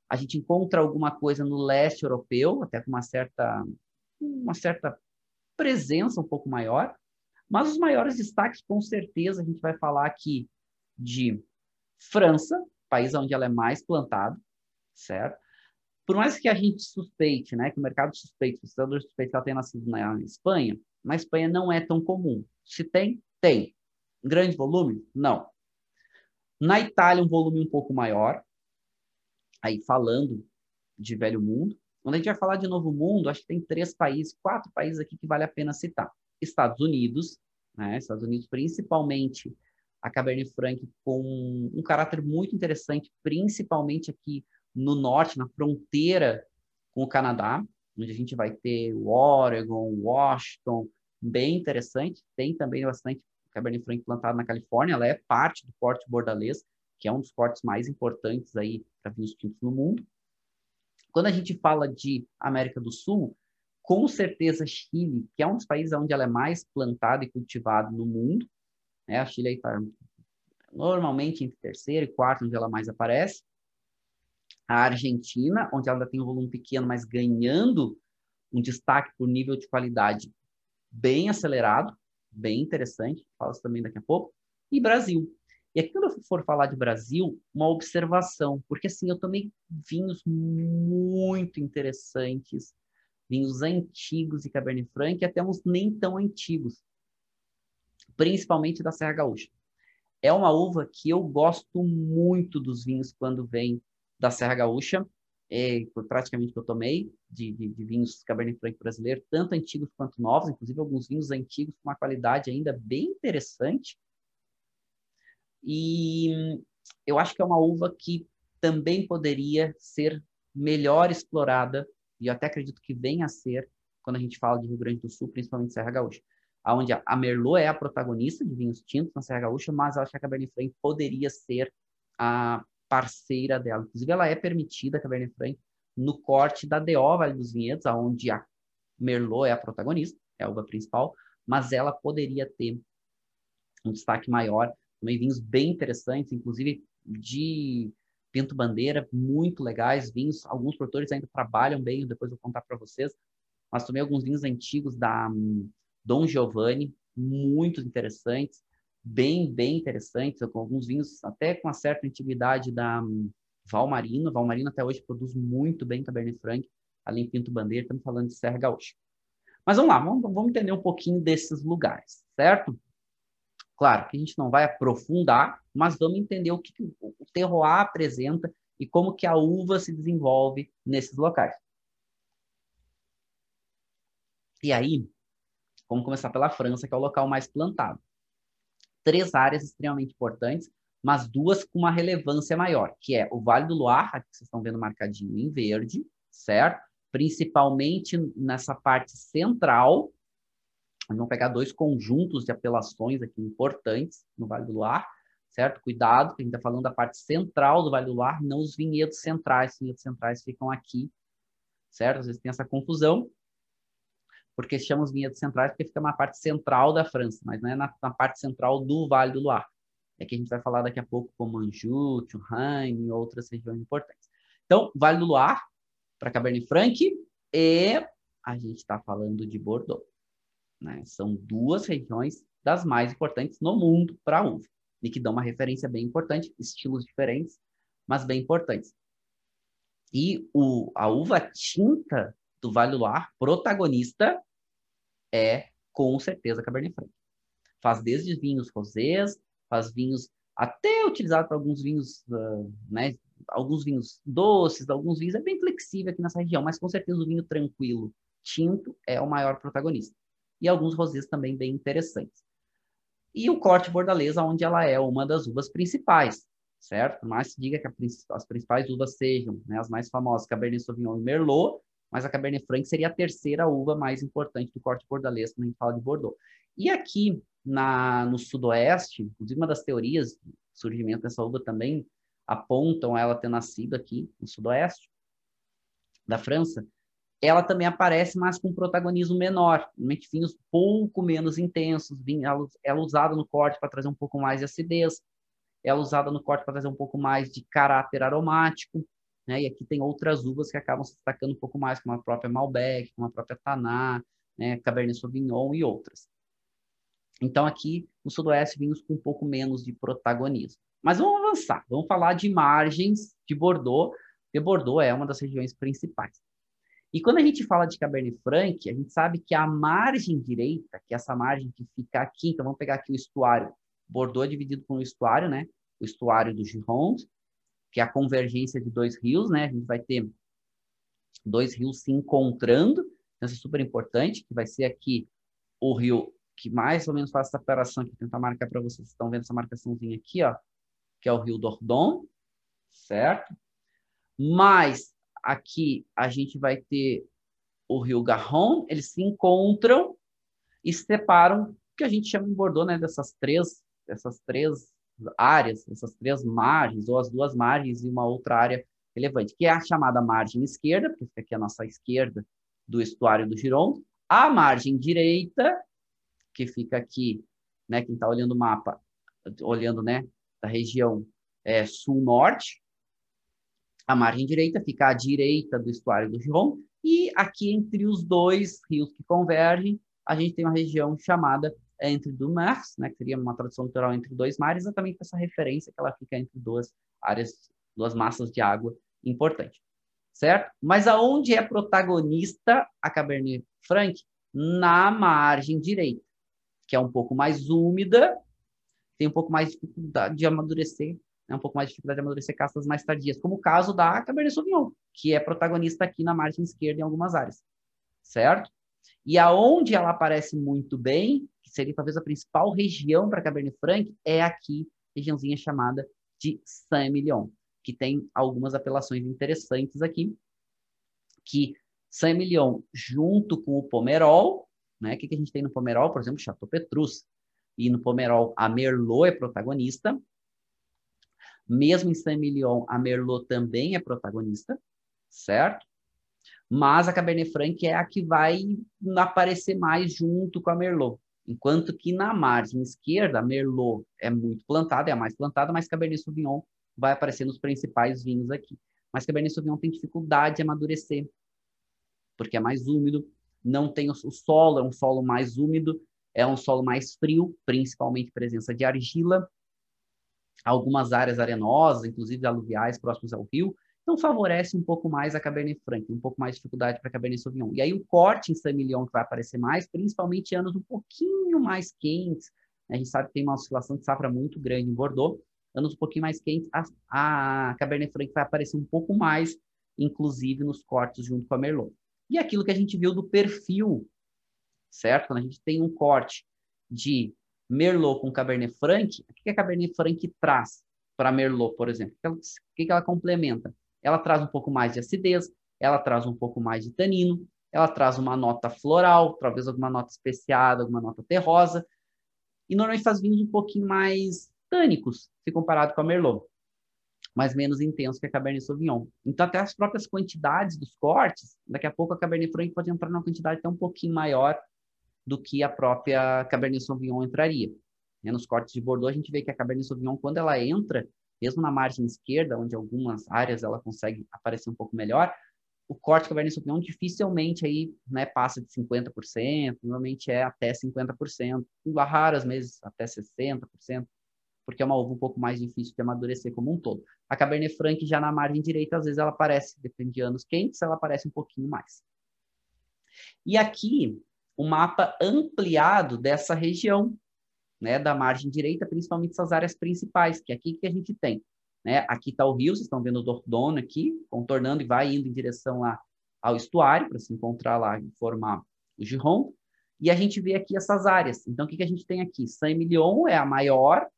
A gente encontra alguma coisa no leste europeu, até com uma certa, uma certa presença um pouco maior. Mas os maiores destaques, com certeza, a gente vai falar aqui de França, país onde ela é mais plantada, certo? Por mais que a gente suspeite, né, que o mercado suspeite, o cidadão suspeite que ela tenha nascido na Espanha, na Espanha não é tão comum. Se tem, tem. Grande volume? Não. Na Itália, um volume um pouco maior. Aí, falando de velho mundo. Quando a gente vai falar de novo mundo, acho que tem três países, quatro países aqui que vale a pena citar. Estados Unidos, né? Estados Unidos, principalmente a Cabernet Franc com um caráter muito interessante, principalmente aqui no norte, na fronteira com o Canadá, onde a gente vai ter o Oregon, Washington, bem interessante. Tem também bastante Cabernet Franc plantado na Califórnia, ela é parte do corte bordalês, que é um dos cortes mais importantes aí para vinhos tintos no mundo. Quando a gente fala de América do Sul, com certeza Chile, que é um dos países onde ela é mais plantada e cultivada no mundo, né? A Chile está normalmente entre terceiro e quarto, onde ela mais aparece. A Argentina, onde ela ainda tem um volume pequeno, mas ganhando um destaque por nível de qualidade bem acelerado, bem interessante, falo isso também daqui a pouco. E Brasil. E aqui, quando eu for falar de Brasil, uma observação, porque assim, eu tomei vinhos muito interessantes, vinhos antigos e Cabernet Franc, e até uns nem tão antigos principalmente da Serra Gaúcha. É uma uva que eu gosto muito dos vinhos quando vem da Serra Gaúcha, é, praticamente que eu tomei, de, de, de, vinhos Cabernet Franc brasileiro, tanto antigos quanto novos, inclusive alguns vinhos antigos com uma qualidade ainda bem interessante. E eu acho que é uma uva que também poderia ser melhor explorada, e eu até acredito que venha a ser, quando a gente fala de Rio Grande do Sul, principalmente Serra Gaúcha onde a Merlot é a protagonista de vinhos tintos na Serra Gaúcha, mas eu acho que a Cabernet Franc poderia ser a parceira dela. Inclusive, ela é permitida, a Cabernet Franc, no corte da DO Vale dos Vinhedos, onde a Merlot é a protagonista, é a uva principal, mas ela poderia ter um destaque maior. Também vinhos bem interessantes, inclusive de Pinto Bandeira, muito legais, vinhos, alguns produtores ainda trabalham bem, depois eu vou contar para vocês, mas também alguns vinhos antigos da Dom Giovanni, muito interessantes, bem, bem interessantes, com alguns vinhos até com uma certa antiguidade da um, Valmarino. Valmarino até hoje produz muito bem Cabernet Franc, além Pinto Bandeira, estamos falando de Serra Gaúcha. Mas vamos lá, vamos, vamos entender um pouquinho desses lugares, certo? Claro que a gente não vai aprofundar, mas vamos entender o que, que o terroir apresenta e como que a uva se desenvolve nesses locais. E aí, Vamos começar pela França, que é o local mais plantado. Três áreas extremamente importantes, mas duas com uma relevância maior, que é o Vale do Loire, aqui vocês estão vendo marcadinho em verde, certo? Principalmente nessa parte central. Vamos pegar dois conjuntos de apelações aqui importantes no Vale do Loire, certo? Cuidado, a gente está falando da parte central do Vale do Loire, não os vinhedos centrais. Os vinhedos centrais ficam aqui, certo? Às vezes tem essa confusão porque se chama os vinhedos centrais porque fica na parte central da França, mas não é na, na, parte central do Vale do Loire. É que a gente vai falar daqui a pouco como Anjou, Touraine e outras regiões importantes. Então, Vale do Loire para Cabernet Franc e a gente está falando de Bordeaux. Né? São duas regiões das mais importantes no mundo para uva e que dão uma referência bem importante, estilos diferentes, mas bem importantes. E o, a uva tinta do Vale do protagonista é com certeza Cabernet Franc. Faz desde vinhos rosés, faz vinhos até utilizado para alguns vinhos, uh, né, alguns vinhos doces, alguns vinhos é bem flexível aqui nessa região, mas com certeza o vinho tranquilo, tinto é o maior protagonista. E alguns rosés também bem interessantes. E o corte bordaleza, onde ela é uma das uvas principais, certo? Mas se diga que a, as principais uvas sejam né, as mais famosas, Cabernet Sauvignon e Merlot, mas a Cabernet Franc seria a terceira uva mais importante do corte bordalês quando a gente fala de Bordeaux. E aqui na, no sudoeste, inclusive uma das teorias do surgimento dessa uva também apontam ela ter nascido aqui no sudoeste da França, ela também aparece, mas com um protagonismo menor, normalmente vinhos pouco menos intensos, ela, ela usada no corte para trazer um pouco mais de acidez, ela usada no corte para trazer um pouco mais de caráter aromático, né? E aqui tem outras uvas que acabam se destacando um pouco mais, como a própria Malbec, como a própria Taná, né? Cabernet Sauvignon e outras. Então, aqui, no Sudoeste, vinhos com um pouco menos de protagonismo. Mas vamos avançar, vamos falar de margens de Bordeaux, porque Bordeaux é uma das regiões principais. E quando a gente fala de Cabernet Franc, a gente sabe que a margem direita, que é essa margem que fica aqui, então vamos pegar aqui o estuário. Bordeaux é dividido por um estuário, né? O estuário do Gironde, que é a convergência de dois rios, né? A gente vai ter dois rios se encontrando, então isso é super importante, que vai ser aqui o rio que mais ou menos faz essa operação aqui, tentar marcar para vocês, estão vendo essa marcaçãozinha aqui, ó, que é o rio Dordon, certo? Mas aqui a gente vai ter o rio Garron, eles se encontram e se separam, que a gente chama em Bordeaux, né, dessas três, dessas três áreas, essas três margens, ou as duas margens e uma outra área relevante, que é a chamada margem esquerda, porque fica aqui a nossa esquerda do estuário do Gironde, a margem direita, que fica aqui, né, quem está olhando o mapa, olhando, né, da região é, sul-norte, a margem direita fica à direita do estuário do Gironde, e aqui entre os dois rios que convergem, a gente tem uma região chamada entre do Mars, né, que seria uma tradução literal entre dois mares, exatamente essa referência que ela fica entre duas áreas, duas massas de água importante, certo? Mas aonde é protagonista a Cabernet Franc? Na margem direita, que é um pouco mais úmida, tem um pouco mais de dificuldade de amadurecer, né, um pouco mais de dificuldade de amadurecer castas mais tardias, como o caso da Cabernet Sauvignon, que é protagonista aqui na margem esquerda em algumas áreas, certo? E aonde ela aparece muito bem, seria talvez a principal região para Cabernet Franc, é aqui, regiãozinha chamada de Saint-Emilion, que tem algumas apelações interessantes aqui, que Saint-Emilion junto com o Pomerol, né? O que, que a gente tem no Pomerol? Por exemplo, Chateau Petrus. E no Pomerol, a Merlot é protagonista. Mesmo em Saint-Emilion, a Merlot também é protagonista, certo? mas a Cabernet Franc é a que vai aparecer mais junto com a Merlot. Enquanto que na margem esquerda, Merlot é muito plantada, é a mais plantada, mas Cabernet Sauvignon vai aparecer nos principais vinhos aqui. Mas Cabernet Sauvignon tem dificuldade de amadurecer, porque é mais úmido, não tem o solo, é um solo mais úmido, é um solo mais frio, principalmente presença de argila, algumas áreas arenosas, inclusive aluviais próximos ao rio, então favorece um pouco mais a Cabernet Franc, um pouco mais de dificuldade para a Cabernet Sauvignon. E aí o corte em Saint-Emilion que vai aparecer mais, principalmente em anos um pouquinho mais quentes. A gente sabe que tem uma oscilação de safra muito grande em Bordeaux. Anos um pouquinho mais quentes, a, a Cabernet Franc vai aparecer um pouco mais, inclusive nos cortes junto com a Merlot. E aquilo que a gente viu do perfil, certo? Quando a gente tem um corte de Merlot com Cabernet Franc, o que a Cabernet Franc traz para Merlot, por exemplo? O que ela complementa? Ela traz um pouco mais de acidez, ela traz um pouco mais de tanino, ela traz uma nota floral, talvez alguma nota especiada, alguma nota terrosa, e normalmente faz vinhos um pouquinho mais tânicos, se comparado com a Merlot, mas menos intenso que a Cabernet Sauvignon. Então, até as próprias quantidades dos cortes, daqui a pouco a Cabernet Franc pode entrar numa quantidade até um pouquinho maior do que a própria Cabernet Sauvignon entraria. Nos cortes de Bordeaux, a gente vê que a Cabernet Sauvignon, quando ela entra, mesmo na margem esquerda, onde algumas áreas ela consegue aparecer um pouco melhor, o corte Cabernet Sauvignon dificilmente aí, né, passa de 50%, normalmente é até 50%, em raras meses até 60%, porque é uma uva um pouco mais difícil de amadurecer como um todo. A Cabernet Franc já na margem direita, às vezes ela aparece, depende de anos quentes, ela aparece um pouquinho mais. E aqui, o mapa ampliado dessa região, né, da margem direita, principalmente essas áreas principais, que é aqui que a gente tem. Né? Aqui está o rio, vocês estão vendo o Dordogne aqui, contornando e vai indo em direção lá ao estuário, para se encontrar lá e formar o Giron. E a gente vê aqui essas áreas. Então, o que, que a gente tem aqui? Saint-Emilion é a maior,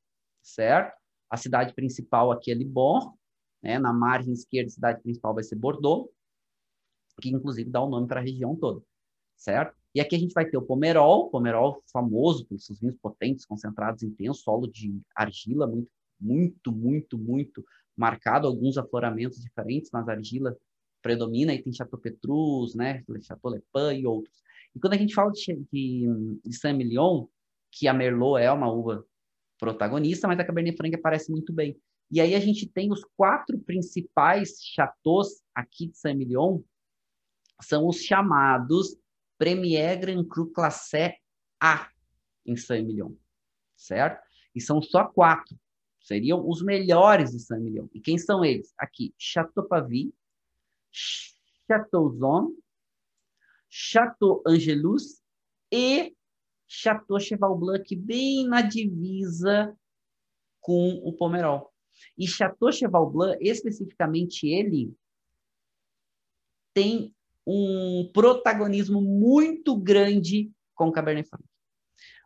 certo? A cidade principal aqui é Libor, né? na margem esquerda, a cidade principal vai ser Bordeaux, que inclusive dá o nome para a região toda, certo? E aqui a gente vai ter o Pomerol, Pomerol famoso por seus vinhos potentes, concentrados em tenso, solo de argila muito, muito, muito, muito marcado, alguns afloramentos diferentes, mas a argila predomina, e tem Chateau Petrus, né, Chateau Le Pen e outros. E quando a gente fala de, de, de Saint-Emilion, que a Merlot é uma uva protagonista, mas a Cabernet Franc aparece muito bem. E aí a gente tem os quatro principais chateaus aqui de Saint-Emilion, são os chamados Premier Grand Cru Classé A em Saint-Emilion, certo? E são só quatro. Seriam os melhores de Saint-Emilion. E quem são eles? Aqui, Chateau Pavie, Chateau Zone, Chateau Angelus e Chateau Cheval Blanc, bem na divisa com o Pomerol. E Chateau Cheval Blanc, especificamente ele, tem um protagonismo muito grande com o Cabernet Franc.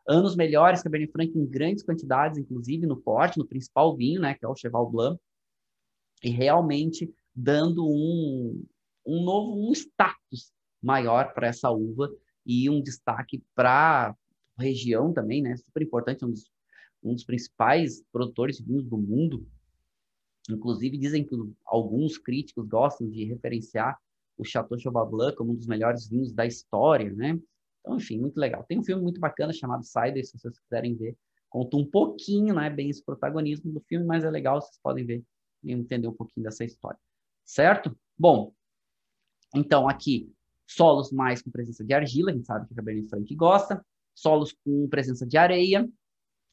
Anos melhores, Cabernet Franc em grandes quantidades, inclusive no porte, no principal vinho, né, que é o Cheval Blanc, e realmente dando um, um novo um status maior para essa uva e um destaque para a região também, né? Super importante, um dos, um dos principais produtores de vinhos do mundo. Inclusive, dizem que alguns críticos gostam de referenciar o Chateau Cheval Blanc como um dos melhores vinhos da história, né? Então, enfim, muito legal. Tem um filme muito bacana chamado Cider, se vocês quiserem ver. Conta um pouquinho, não é bem esse protagonismo do filme, mas é legal, vocês podem ver e entender um pouquinho dessa história. Certo? Bom, então aqui, solos mais com presença de argila, a gente sabe que a Cabernet Franc gosta. Solos com presença de areia,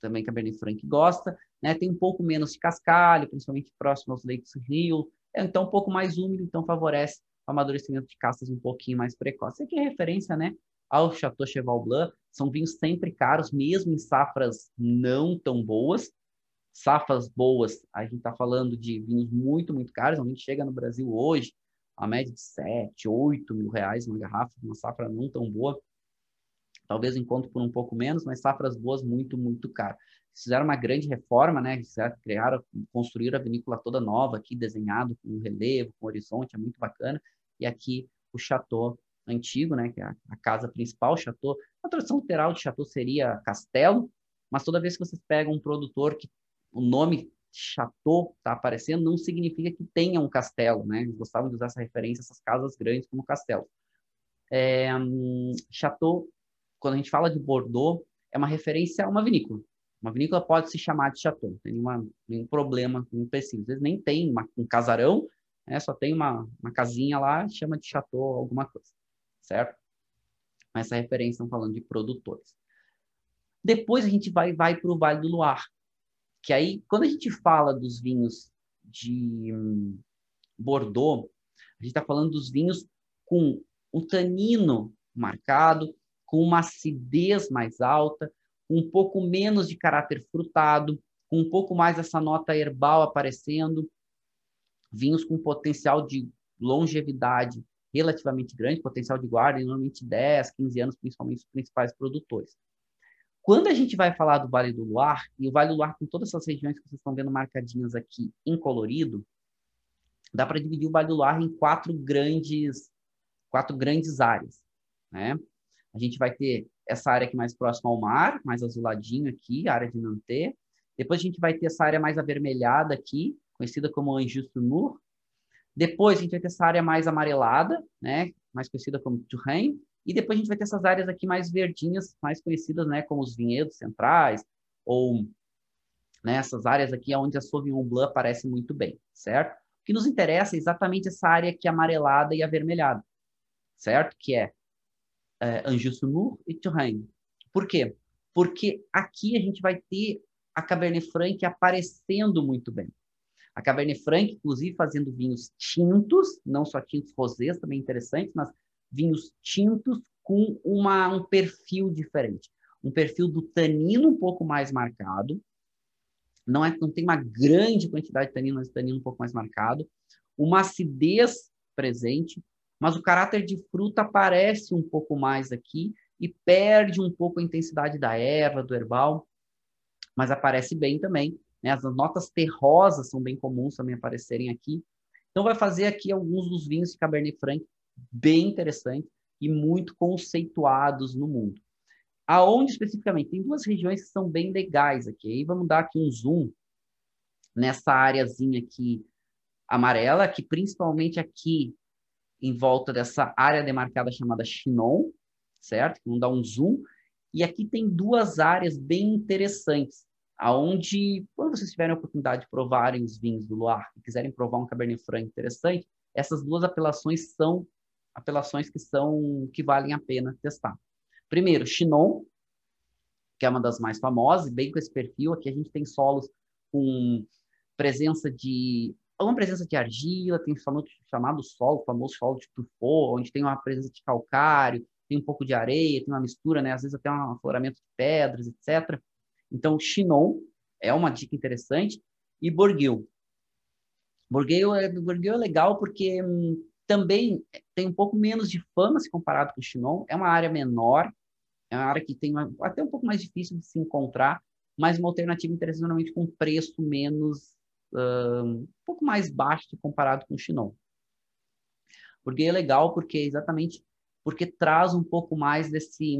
também Cabernet Franc gosta. Né? Tem um pouco menos de cascalho, principalmente próximo aos leitos rio. É, então, um pouco mais úmido, então favorece amadurecimento de castas um pouquinho mais precoce. Aqui é referência, né? Ao Chateau Cheval Blanc. São vinhos sempre caros, mesmo em safras não tão boas. Safras boas, a gente está falando de vinhos muito, muito caros. A gente chega no Brasil hoje, a média de 7, 8 mil reais uma garrafa, uma safra não tão boa. Talvez encontro por um pouco menos, mas safras boas muito, muito caro. Fizeram uma grande reforma, né? Criaram, construíram a vinícola toda nova aqui, desenhado com relevo, com horizonte, é muito bacana. E aqui o chateau antigo, né? Que é a casa principal, chateau. A tradução literal de chateau seria castelo, mas toda vez que vocês pegam um produtor que o nome chateau está aparecendo, não significa que tenha um castelo, né? Eles gostavam de usar essa referência, essas casas grandes como castelo. É, um, chateau, quando a gente fala de Bordeaux, é uma referência a uma vinícola. Uma vinícola pode se chamar de chateau, não tem nenhuma, nenhum problema, nenhum empecilho. Às vezes nem tem uma, um casarão, né? só tem uma, uma casinha lá, chama de chateau alguma coisa, certo? Essa referência estão falando de produtores. Depois a gente vai, vai para o Vale do Loire, que aí, quando a gente fala dos vinhos de hum, Bordeaux, a gente está falando dos vinhos com um tanino marcado, com uma acidez mais alta, um pouco menos de caráter frutado, com um pouco mais essa nota herbal aparecendo, vinhos com potencial de longevidade relativamente grande, potencial de guarda, normalmente 10, 15 anos, principalmente os principais produtores. Quando a gente vai falar do Vale do Luar, e o Vale do Luar com todas essas regiões que vocês estão vendo marcadinhas aqui em colorido, dá para dividir o Vale do Luar em quatro grandes, quatro grandes áreas, né? A gente vai ter essa área aqui mais próxima ao mar, mais azuladinho aqui, a área de Nantes. Depois a gente vai ter essa área mais avermelhada aqui, conhecida como Anjou Mur. Depois a gente vai ter essa área mais amarelada, né, mais conhecida como Touraine. E depois a gente vai ter essas áreas aqui mais verdinhas, mais conhecidas, né, como os vinhedos centrais, ou né, essas áreas aqui onde a Sauvignon Blanc aparece muito bem, certo? O que nos interessa é exatamente essa área aqui amarelada e avermelhada, certo? Que é, é Anjou e Touraine. Por quê? Porque aqui a gente vai ter a Cabernet Franc aparecendo muito bem. A Cabernet Franc, inclusive, fazendo vinhos tintos, não só tintos rosés, também interessantes, mas vinhos tintos com uma, um perfil diferente. Um perfil do tanino um pouco mais marcado. Não, é, não tem uma grande quantidade de tanino, mas tanino um pouco mais marcado. Uma acidez presente, mas o caráter de fruta aparece um pouco mais aqui e perde um pouco a intensidade da erva, do herbal, mas aparece bem também. Né? As notas terrosas são bem comuns também aparecerem aqui. Então, vai fazer aqui alguns dos vinhos de Cabernet Franc bem interessantes e muito conceituados no mundo. Aonde especificamente? Tem duas regiões que são bem legais aqui. Aí vamos dar aqui um zoom nessa áreazinha aqui amarela, que principalmente aqui em volta dessa área demarcada chamada Chinon, certo? Vamos dar um zoom. E aqui tem duas áreas bem interessantes, aonde quando vocês tiverem a oportunidade de provarem os vinhos do Loire e quiserem provar um Cabernet Franc interessante, essas duas apelações são apelações que são que valem a pena testar. Primeiro, Chinon, que é uma das mais famosas, bem com esse perfil. Aqui a gente tem solos com presença de uma presença de argila, tem o famoso, chamado solo, o famoso solo de Truffaut, onde tem uma presença de calcário, tem um pouco de areia, tem uma mistura, né? Às vezes até um afloramento de pedras, etc. Então, Chinon é uma dica interessante. E Bourguil. Bourguil é, Bourguil é legal porque hum, também tem um pouco menos de fama se comparado com o Chinon, é uma área menor, é uma área que tem uma, até um pouco mais difícil de se encontrar, mas uma alternativa interessante normalmente com preço menos, uh, um pouco mais baixo comparado com o Chinon. Porque é legal, porque exatamente porque traz um pouco mais desse.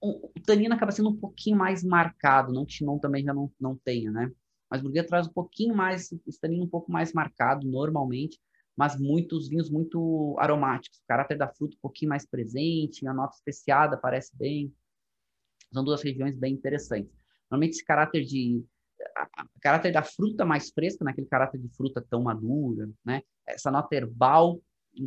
O tanino acaba sendo um pouquinho mais marcado, não que Chinon também já não, não tenha, né? Mas Burguês traz um pouquinho mais, esse tanino um pouco mais marcado normalmente, mas muitos vinhos muito aromáticos. O caráter da fruta um pouquinho mais presente, a nota especiada aparece bem. São duas regiões bem interessantes. Normalmente esse caráter de a, a caráter da fruta mais fresca, naquele né? caráter de fruta tão madura, né? Essa nota herbal,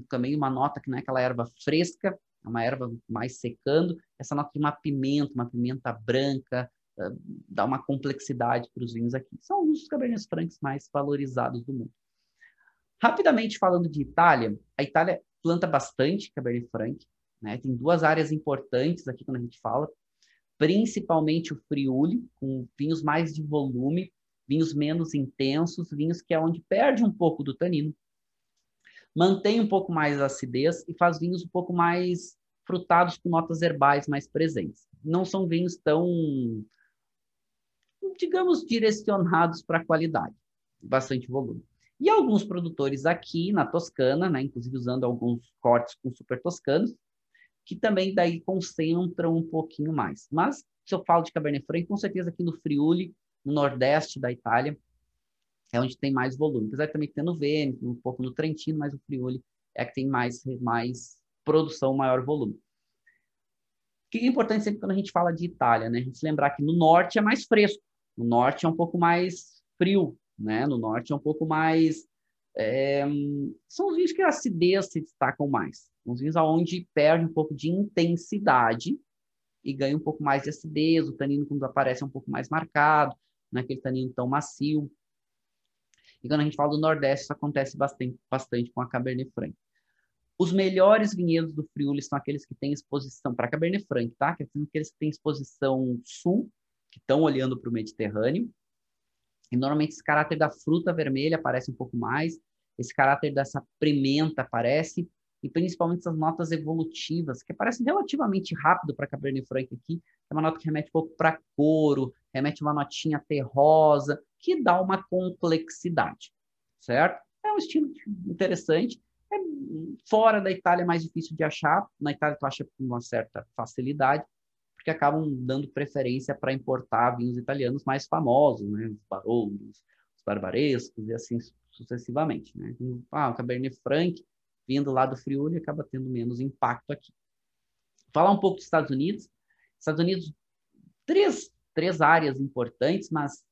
também uma nota que não é aquela erva fresca, é uma erva mais secando. Essa nota de uma pimenta, uma pimenta branca, uh, dá uma complexidade para os vinhos aqui. São os Cabernet Francs mais valorizados do mundo. Rapidamente falando de Itália, a Itália planta bastante Cabernet Franc, né? Tem duas áreas importantes aqui quando a gente fala, principalmente o Friuli, com vinhos mais de volume, vinhos menos intensos, vinhos que é onde perde um pouco do tanino, mantém um pouco mais a acidez e faz vinhos um pouco mais frutados com notas herbais mais presentes. Não são vinhos tão, digamos, direcionados para a qualidade, bastante volume. E alguns produtores aqui na Toscana, né, inclusive usando alguns cortes com super toscanos, que também daí concentram um pouquinho mais. Mas se eu falo de Cabernet Franc, com certeza aqui no Friuli, no nordeste da Itália, é onde tem mais volume. Apesar de também ter no Vêneto, um pouco no Trentino, mas o Friuli é que tem mais, mais produção, maior volume. O que é importante sempre quando a gente fala de Itália, né? A gente lembrar que no norte é mais fresco, no norte é um pouco mais frio, né? No norte é um pouco mais. É, são os vinhos que a acidez se destacam mais. Os vinhos onde perde um pouco de intensidade e ganha um pouco mais de acidez. O tanino, quando aparece, é um pouco mais marcado, não é aquele tanino tão macio. E quando a gente fala do Nordeste, isso acontece bastante, bastante com a Cabernet Franc. Os melhores vinhedos do Friuli são aqueles que têm exposição para Cabernet Franc, tá? Que são aqueles que têm exposição sul, que estão olhando para o Mediterrâneo, e normalmente esse caráter da fruta vermelha aparece um pouco mais, esse caráter dessa pimenta aparece, e principalmente essas notas evolutivas, que aparecem relativamente rápido para Cabernet Franc aqui, é uma nota que remete um pouco para couro, remete uma notinha terrosa, que dá uma complexidade, certo? É um estilo interessante, é fora da Itália é mais difícil de achar, na Itália tu acha com uma certa facilidade, porque acabam dando preferência para importar vinhos italianos mais famosos, né? Os Barolos, os Barbarescos e assim sucessivamente, né? Então, ah, o Cabernet Franc vindo lá do Friuli acaba tendo menos impacto aqui. Falar um pouco dos Estados Unidos. Estados Unidos, três, três áreas importantes, mas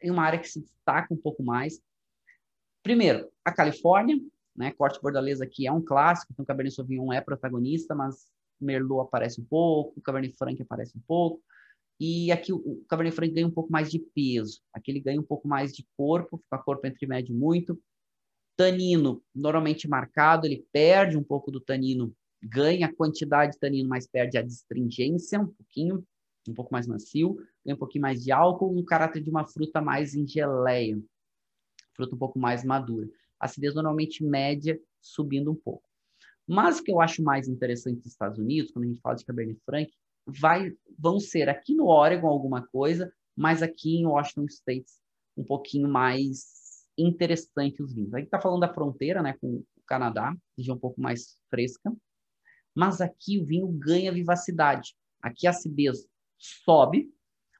em uma área que se destaca um pouco mais. Primeiro, a Califórnia, né? Corte bordalês aqui é um clássico, então Cabernet Sauvignon é protagonista, mas Merlot aparece um pouco, Cabernet Franc aparece um pouco, e aqui o Cabernet Franc ganha um pouco mais de peso, aqui ele ganha um pouco mais de corpo, fica corpo entre médio muito. Tanino, normalmente marcado, ele perde um pouco do tanino, ganha a quantidade de tanino, mas perde a distringência um pouquinho, um pouco mais macio, ganha um pouquinho mais de álcool, um caráter de uma fruta mais em geleia, fruta um pouco mais madura. Acidez normalmente média, subindo um pouco. Mas o que eu acho mais interessante dos Estados Unidos, quando a gente fala de Cabernet Franc, vai, vão ser aqui no Oregon alguma coisa, mas aqui em Washington State um pouquinho mais interessante os vinhos. A gente está falando da fronteira né, com o Canadá, região um pouco mais fresca, mas aqui o vinho ganha vivacidade. Aqui a acidez sobe,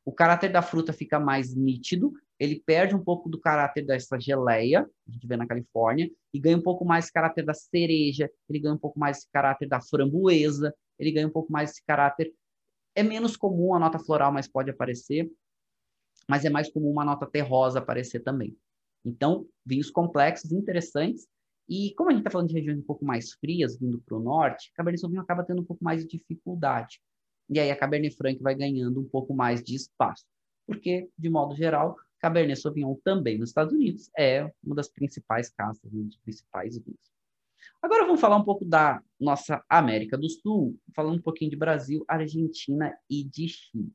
o caráter da fruta fica mais nítido ele perde um pouco do caráter dessa geleia, a gente vê na Califórnia, e ganha um pouco mais esse caráter da cereja, ele ganha um pouco mais esse caráter da framboesa, ele ganha um pouco mais esse caráter. É menos comum a nota floral, mas pode aparecer, mas é mais comum uma nota terrosa aparecer também. Então, vinhos complexos, interessantes, e como a gente está falando de regiões um pouco mais frias, vindo para o norte, Cabernet Sauvignon acaba tendo um pouco mais de dificuldade. E aí a Cabernet Franc vai ganhando um pouco mais de espaço. Porque, de modo geral, Cabernet Sauvignon também nos Estados Unidos é uma das principais castas, um dos principais vinhos. Agora vamos falar um pouco da nossa América do Sul, falando um pouquinho de Brasil, Argentina e de Chile.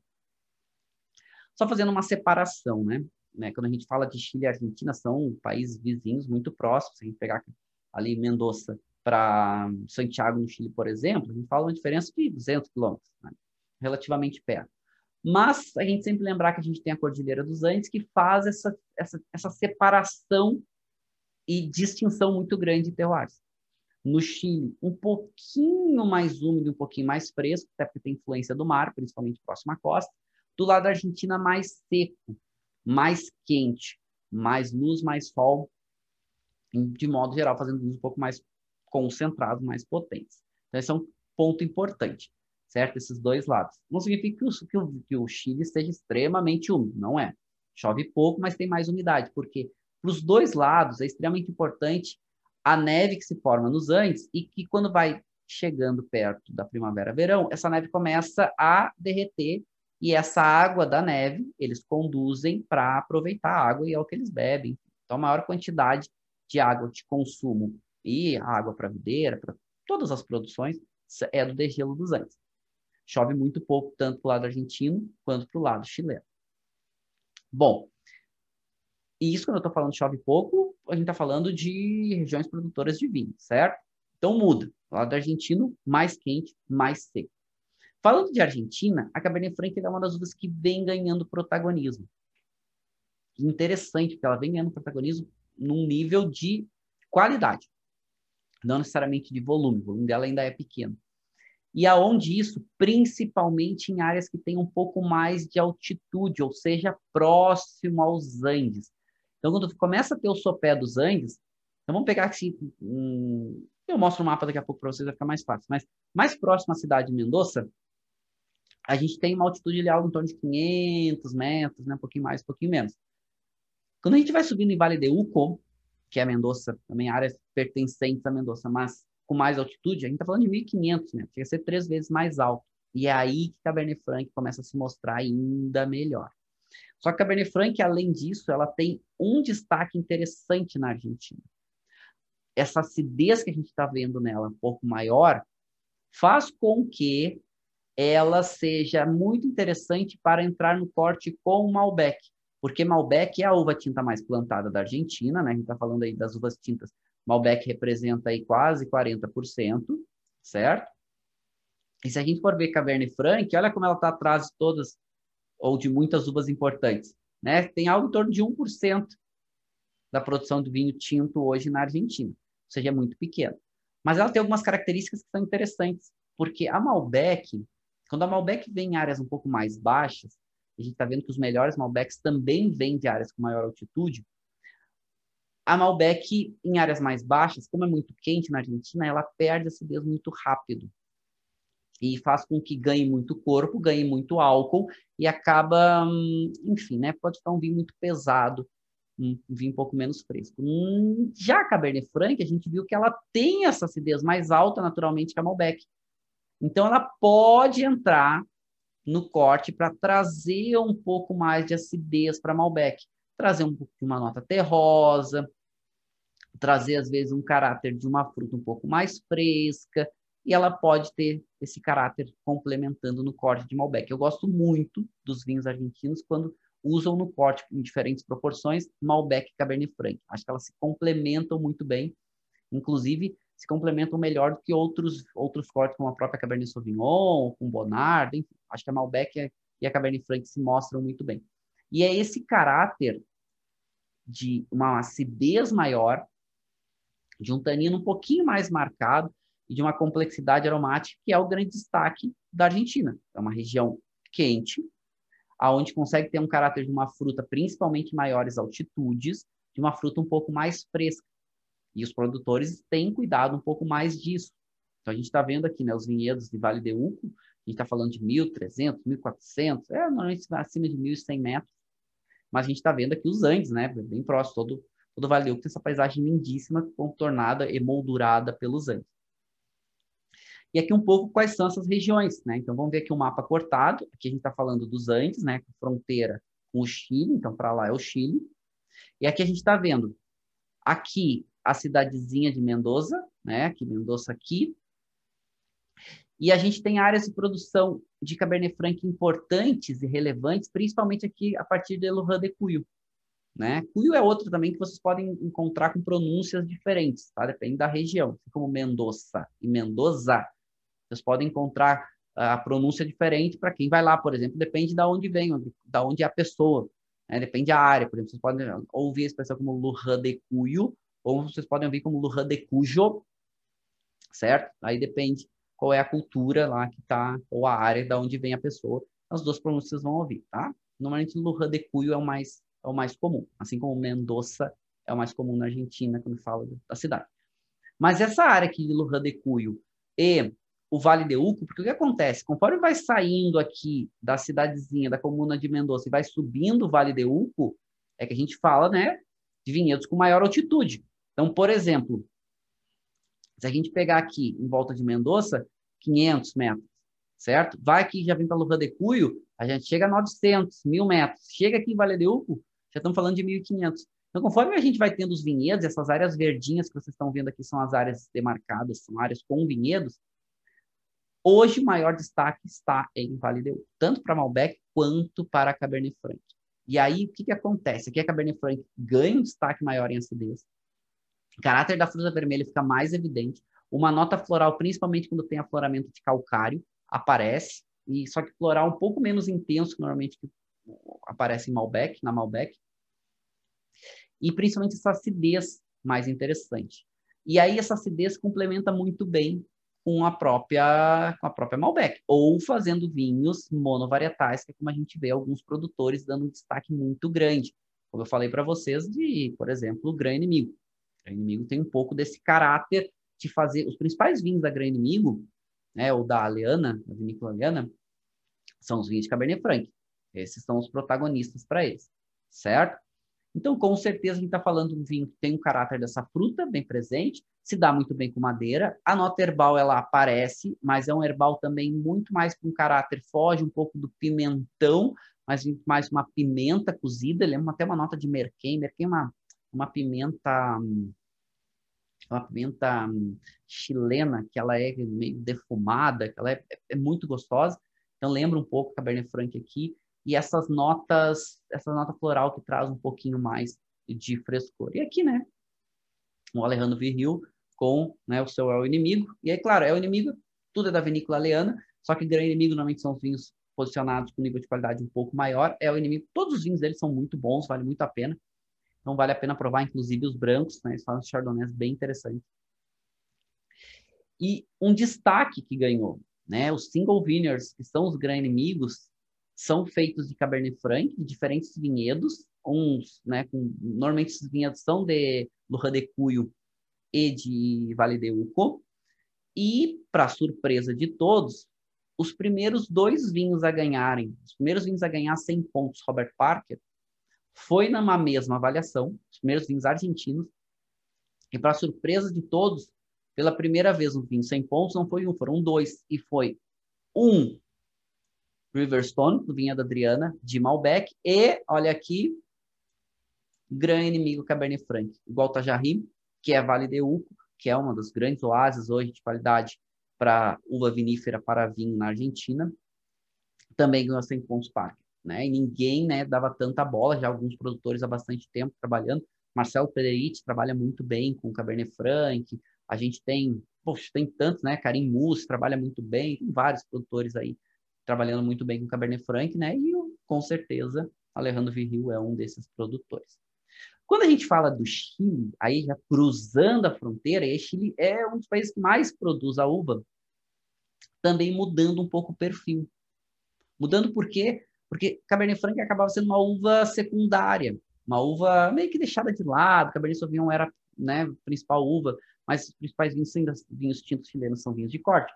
Só fazendo uma separação, né? Né? Quando a gente fala de Chile e Argentina, são países vizinhos muito próximos. Se a gente pegar ali Mendoza para Santiago, no Chile, por exemplo, a gente fala uma diferença de 200 quilômetros, né? relativamente perto. Mas a gente sempre lembrar que a gente tem a Cordilheira dos Andes, que faz essa, essa, essa separação e distinção muito grande de terroirs. No Chile, um pouquinho mais úmido, um pouquinho mais fresco, até porque tem influência do mar, principalmente próximo à costa. Do lado da Argentina, mais seco, mais quente, mais luz, mais sol, de modo geral, fazendo luz um pouco mais concentrado, mais potentes. Então, esse é um ponto importante, certo? Esses dois lados. Não significa que o, que o, que o Chile esteja extremamente úmido, não é. Chove pouco, mas tem mais umidade, porque para os dois lados é extremamente importante a neve que se forma nos Andes e que quando vai chegando perto da primavera-verão, essa neve começa a derreter e essa água da neve eles conduzem para aproveitar a água e é o que eles bebem. Então, a maior quantidade de água de consumo e água para videira, para todas as produções, é do degelo dos Andes. Chove muito pouco, tanto para o lado argentino quanto para o lado chileno. Bom, e isso, quando eu estou falando chove pouco, a gente está falando de regiões produtoras de vinho, certo? Então muda. O lado argentino, mais quente, mais seco. Falando de Argentina, a Cabernet Franc é uma das uvas que vem ganhando protagonismo. Interessante, porque ela vem ganhando protagonismo num nível de qualidade, não necessariamente de volume. O volume dela ainda é pequeno. E aonde isso? Principalmente em áreas que têm um pouco mais de altitude, ou seja, próximo aos Andes. Então, quando começa a ter o sopé dos Andes, então vamos pegar aqui, eu mostro o um mapa daqui a pouco para vocês, vai ficar mais fácil, mas mais próximo à cidade de Mendoza, a gente tem uma altitude de algo em torno de 500 metros, né, um pouquinho mais, um pouquinho menos. Quando a gente vai subindo em Vale de Uco, que é Mendoza, também áreas pertencentes a Mendoza, mas com mais altitude, a gente está falando de 1.500 metros, chega a ser três vezes mais alto. E é aí que Cabernet Franc começa a se mostrar ainda melhor. Só que Cabernet Franc, além disso, ela tem um destaque interessante na Argentina. Essa acidez que a gente está vendo nela, um pouco maior, faz com que ela seja muito interessante para entrar no corte com Malbec, porque Malbec é a uva tinta mais plantada da Argentina, né? A gente está falando aí das uvas tintas. Malbec representa aí quase 40%, certo? E se a gente for ver Cabernet Franc, olha como ela está atrás de todas ou de muitas uvas importantes. Né? Tem algo em torno de 1% da produção de vinho tinto hoje na Argentina, ou seja, é muito pequeno. Mas ela tem algumas características que são interessantes, porque a Malbec, quando a Malbec vem em áreas um pouco mais baixas, a gente está vendo que os melhores Malbecs também vêm de áreas com maior altitude, a Malbec em áreas mais baixas, como é muito quente na Argentina, ela perde acidez muito rápido e faz com que ganhe muito corpo, ganhe muito álcool e acaba, hum, enfim, né? Pode ficar um vinho muito pesado, um vinho um pouco menos fresco. Hum, já a Cabernet Franc, a gente viu que ela tem essa acidez mais alta naturalmente que a Malbec. Então ela pode entrar no corte para trazer um pouco mais de acidez para Malbec, trazer um pouco de uma nota terrosa, trazer às vezes um caráter de uma fruta um pouco mais fresca, e ela pode ter esse caráter complementando no corte de Malbec. Eu gosto muito dos vinhos argentinos quando usam no corte em diferentes proporções Malbec e Cabernet Franc. Acho que elas se complementam muito bem, inclusive se complementam melhor do que outros outros cortes como a própria Cabernet Sauvignon, com Bonard, enfim. Acho que a Malbec e a Cabernet Franc se mostram muito bem. E é esse caráter de uma acidez maior, de um tanino um pouquinho mais marcado, e de uma complexidade aromática que é o grande destaque da Argentina. É uma região quente, aonde consegue ter um caráter de uma fruta principalmente maiores altitudes, de uma fruta um pouco mais fresca. E os produtores têm cuidado um pouco mais disso. Então a gente está vendo aqui, né, os vinhedos de Vale de Uco, a gente está falando de 1.300, 1.400, é normalmente acima de 1.100 metros, mas a gente está vendo aqui os Andes, né, bem próximo, todo, todo Vale de Uco tem essa paisagem lindíssima, contornada, emoldurada pelos Andes. E aqui um pouco quais são essas regiões, né? Então vamos ver aqui o um mapa cortado. Aqui a gente está falando dos Andes, né? Fronteira com o Chile, então para lá é o Chile. E aqui a gente está vendo aqui a cidadezinha de Mendoza, né? Aqui Mendoza aqui. E a gente tem áreas de produção de Cabernet Franc importantes e relevantes, principalmente aqui a partir de Lohan de Cuyo. né? Cuyo é outro também que vocês podem encontrar com pronúncias diferentes, tá? Depende da região, assim como Mendoza e Mendoza. Vocês podem encontrar a pronúncia diferente para quem vai lá, por exemplo, depende de onde vem, da onde é a pessoa, né? depende da área, por exemplo, vocês podem ouvir a expressão como Lujan de Cuyo, ou vocês podem ouvir como Lujan de Cujo, certo? Aí depende qual é a cultura lá que está, ou a área da onde vem a pessoa, as duas pronúncias vão ouvir, tá? Normalmente Lujan de Cuyo é o mais é o mais comum, assim como Mendoza é o mais comum na Argentina quando fala da cidade. Mas essa área aqui de Lujan de Cuyo e o Vale de Uco, porque o que acontece? Conforme vai saindo aqui da cidadezinha, da comuna de Mendoza e vai subindo o Vale de Uco, é que a gente fala, né, de vinhedos com maior altitude. Então, por exemplo, se a gente pegar aqui em volta de Mendoza, 500 metros, certo? Vai aqui, já vem para Lujan de Cuyo, a gente chega a 900, 1000 metros. Chega aqui em Vale de Uco, já estamos falando de 1.500. Então, conforme a gente vai tendo os vinhedos, essas áreas verdinhas que vocês estão vendo aqui são as áreas demarcadas, são áreas com vinhedos, Hoje, o maior destaque está em Vale de Uco, tanto para Malbec quanto para Cabernet Franc. E aí, o que, que acontece? Aqui a Cabernet Franc ganha um destaque maior em acidez. O caráter da fruta vermelha fica mais evidente. Uma nota floral, principalmente quando tem afloramento de calcário, aparece. E só que floral um pouco menos intenso que normalmente aparece em Malbec, na Malbec. E principalmente essa acidez mais interessante. E aí essa acidez complementa muito bem com a própria com a própria Malbec ou fazendo vinhos monovarietais, que é como a gente vê alguns produtores dando um destaque muito grande. Como eu falei para vocês de, por exemplo, o Gran Inimigo. O Inimigo tem um pouco desse caráter de fazer os principais vinhos da Gran Inimigo, né, ou da Aleana, da vinícola Aleana, são os vinhos de Cabernet Franc. Esses são os protagonistas para eles, certo? Então, com certeza, a gente está falando de um vinho que tem um caráter dessa fruta bem presente, se dá muito bem com madeira. A nota herbal, ela aparece, mas é um herbal também muito mais com caráter, foge um pouco do pimentão, mas mais uma pimenta cozida. Lembra até uma nota de merquém. Merquém é uma, uma pimenta uma pimenta chilena, que ela é meio defumada, que ela é, é muito gostosa. Então lembra um pouco Cabernet Franc aqui e essas notas, essa nota floral que traz um pouquinho mais de frescor. E aqui, né, o Alejandro Virril com né, o seu É o Inimigo. E aí, claro, É o Inimigo, tudo é da vinícola Aleana, só que Grande Inimigo normalmente são os vinhos posicionados com nível de qualidade um pouco maior. É o Inimigo, todos os vinhos deles são muito bons, vale muito a pena. Então vale a pena provar, inclusive, os brancos, né? Eles fazem chardonnays bem interessantes. E um destaque que ganhou, né? Os single vineyards, que são os grandes inimigos, são feitos de Cabernet Franc, de diferentes vinhedos, uns, né, com, normalmente esses vinhedos são de Lujan de Cuyo e de Vale de Uco, e, para surpresa de todos, os primeiros dois vinhos a ganharem, os primeiros vinhos a ganhar 100 pontos Robert Parker, foi numa mesma avaliação, os primeiros vinhos argentinos, e para surpresa de todos, pela primeira vez um vinho 100 pontos não foi um, foram dois, e foi um Riverstone, do Vinha da Adriana, de Malbec, e, olha aqui, grande inimigo Cabernet Franc, igual Tajari, que é Vale de Uco, que é uma das grandes oásis hoje de qualidade para uva vinífera para vinho na Argentina, também ganhou 100 pontos Parker. Né? E ninguém né, dava tanta bola, já alguns produtores há bastante tempo trabalhando. Marcelo Pederitti trabalha muito bem com Cabernet Franc, a gente tem, poxa, tem tantos, né? Karim Mus trabalha muito bem, tem vários produtores aí trabalhando muito bem com Cabernet Franc, né? E com certeza Alejandro Virril é um desses produtores. Quando a gente fala do Chile, aí já cruzando a fronteira, e Chile é um dos países que mais produz a uva, também mudando um pouco o perfil. Mudando por quê? Porque Cabernet Franc acabava sendo uma uva secundária, uma uva meio que deixada de lado, Cabernet Sauvignon era né, a principal uva, mas os principais vinhos, vinhos tintos chilenos são vinhos de corte.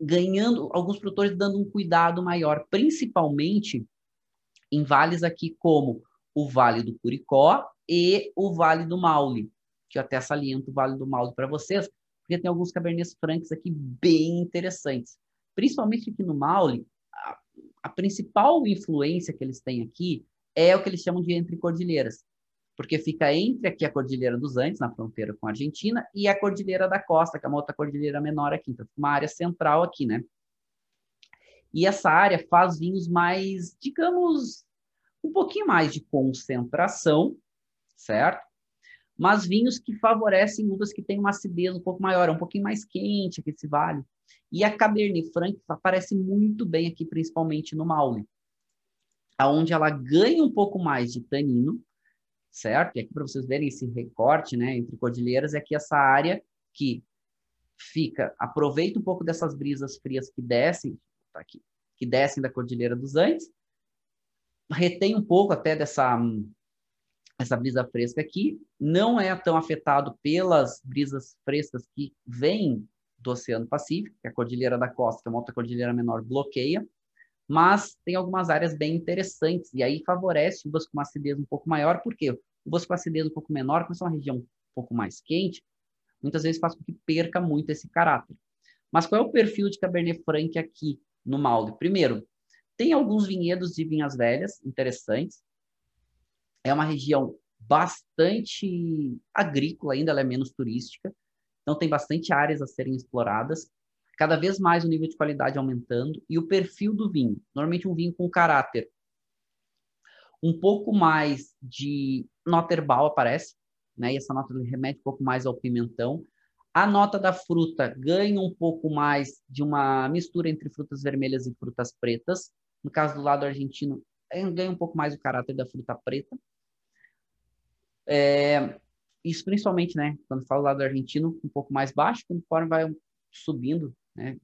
ganhando, alguns produtores dando um cuidado maior, principalmente em vales aqui como o Vale do Curicó e o Vale do Maule, que eu até saliento o Vale do Maule para vocês, porque tem alguns Cabernets Francs aqui bem interessantes. Principalmente aqui no Maule, a, a principal influência que eles têm aqui é o que eles chamam de entre cordilheiras porque fica entre aqui a Cordilheira dos Andes, na fronteira com a Argentina, e a Cordilheira da Costa, que é uma outra cordilheira menor aqui, então uma área central aqui, né? E essa área faz vinhos mais, digamos, um pouquinho mais de concentração, certo? Mas vinhos que favorecem uvas que têm uma acidez um pouco maior, é um pouquinho mais quente aqui esse vale. E a Cabernet Franc aparece muito bem aqui, principalmente no Maule, aonde ela ganha um pouco mais de tanino, certo? E aqui para vocês verem esse recorte, né, entre cordilheiras, é que essa área que fica, aproveita um pouco dessas brisas frias que descem, tá aqui, que descem da Cordilheira dos Andes, retém um pouco até dessa essa brisa fresca aqui, não é tão afetado pelas brisas frescas que vêm do Oceano Pacífico, que a Cordilheira da Costa, que é uma outra cordilheira menor, bloqueia, mas tem algumas áreas bem interessantes, e aí favorece uvas com uma acidez um pouco maior, porque uvas com acidez um pouco menor, como é uma região um pouco mais quente, muitas vezes faz com que perca muito esse caráter. Mas qual é o perfil de Cabernet Franc aqui no Maule? Primeiro, tem alguns vinhedos de vinhas velhas interessantes. É uma região bastante agrícola, ainda ela é menos turística. Então tem bastante áreas a serem exploradas. Cada vez mais o nível de qualidade aumentando e o perfil do vinho. Normalmente um vinho com caráter um pouco mais de nota herbal aparece, né? E essa nota remete um pouco mais ao pimentão. A nota da fruta ganha um pouco mais de uma mistura entre frutas vermelhas e frutas pretas. No caso do lado argentino, ganha um pouco mais o caráter da fruta preta. É, isso principalmente, né? Quando falo do lado argentino, um pouco mais baixo, conforme vai subindo, né?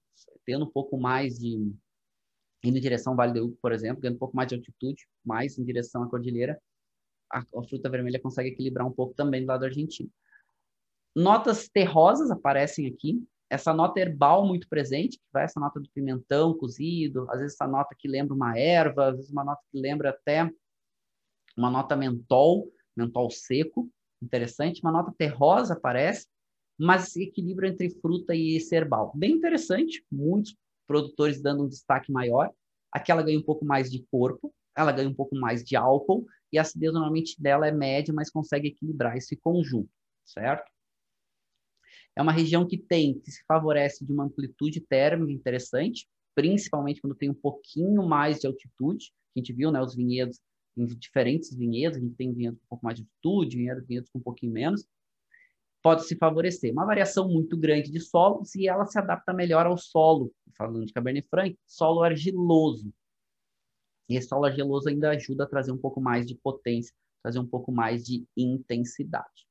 Tendo um pouco mais de indo em direção ao Vale do Uco, por exemplo, ganhando um pouco mais de altitude, mais em direção à cordilheira, a, a fruta vermelha consegue equilibrar um pouco também do lado argentino. Notas terrosas aparecem aqui. Essa nota herbal muito presente, que vai essa nota do pimentão cozido, às vezes essa nota que lembra uma erva, às vezes uma nota que lembra até uma nota mentol, mentol seco, interessante. Uma nota terrosa aparece, mas esse equilíbrio entre fruta e herbal. Bem interessante, muitos produtores dando um destaque maior. Aqui ela ganha um pouco mais de corpo, ela ganha um pouco mais de álcool, e a acidez normalmente dela é média, mas consegue equilibrar esse conjunto, certo? É uma região que tem, que se favorece de uma amplitude térmica interessante, principalmente quando tem um pouquinho mais de altitude. A gente viu, né, os vinhedos, em diferentes vinhedos, a gente tem vinhedos com um pouco mais de altitude, vinhedos, vinhedos com um pouquinho menos. Pode se favorecer. Uma variação muito grande de solo, se ela se adapta melhor ao solo, falando de Cabernet Franc, solo argiloso. E esse solo argiloso ainda ajuda a trazer um pouco mais de potência, trazer um pouco mais de intensidade.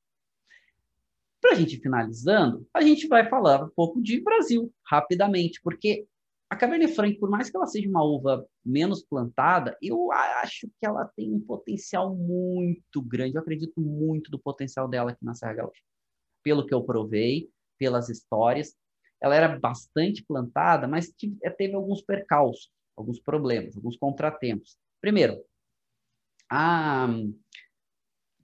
Para a gente finalizando, a gente vai falar um pouco de Brasil, rapidamente, porque a Cabernet Franc, por mais que ela seja uma uva menos plantada, eu acho que ela tem um potencial muito grande. Eu acredito muito do potencial dela aqui na Serra Gaúcha. Pelo que eu provei, pelas histórias. Ela era bastante plantada, mas teve alguns percalços alguns problemas, alguns contratempos. Primeiro, a,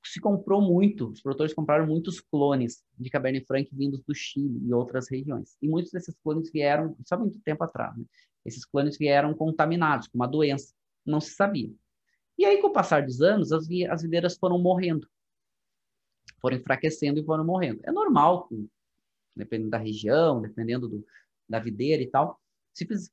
se comprou muito, os produtores compraram muitos clones de Cabernet Franc vindos do Chile e outras regiões. E muitos desses clones vieram, só muito tempo atrás, né? esses clones vieram contaminados com uma doença, não se sabia. E aí, com o passar dos anos, as, as videiras foram morrendo, foram enfraquecendo e foram morrendo. É normal, dependendo da região, dependendo do, da videira e tal,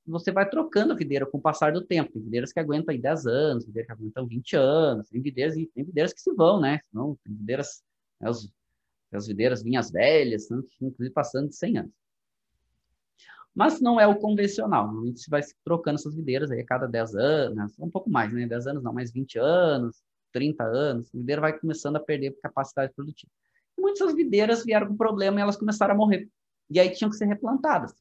você vai trocando a videira com o passar do tempo. Tem videiras que aguentam aí 10 anos, videiras que aguentam 20 anos, tem videiras, tem videiras que se vão, né? Não, tem videiras, né, os, as videiras vinhas velhas, né, inclusive passando de 100 anos. Mas não é o convencional. Normalmente se vai trocando essas videiras aí a cada 10 anos, um pouco mais, né? 10 anos não, mais 20 anos, 30 anos. A videira vai começando a perder capacidade produtiva. E muitas videiras vieram com problema e elas começaram a morrer. E aí tinham que ser replantadas.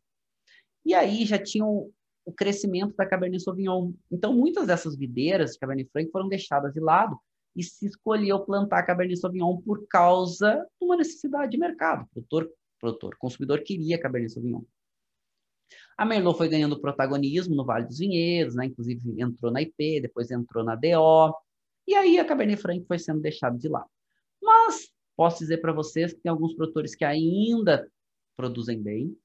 E aí já tinha o, o crescimento da Cabernet Sauvignon. Então, muitas dessas videiras de Cabernet Franc foram deixadas de lado e se escolheu plantar Cabernet Sauvignon por causa de uma necessidade de mercado. O produtor, produtor, consumidor queria Cabernet Sauvignon. A Merlot foi ganhando protagonismo no Vale dos Vinhedos, né? inclusive entrou na IP, depois entrou na DO, e aí a Cabernet Franc foi sendo deixada de lado. Mas posso dizer para vocês que tem alguns produtores que ainda produzem bem,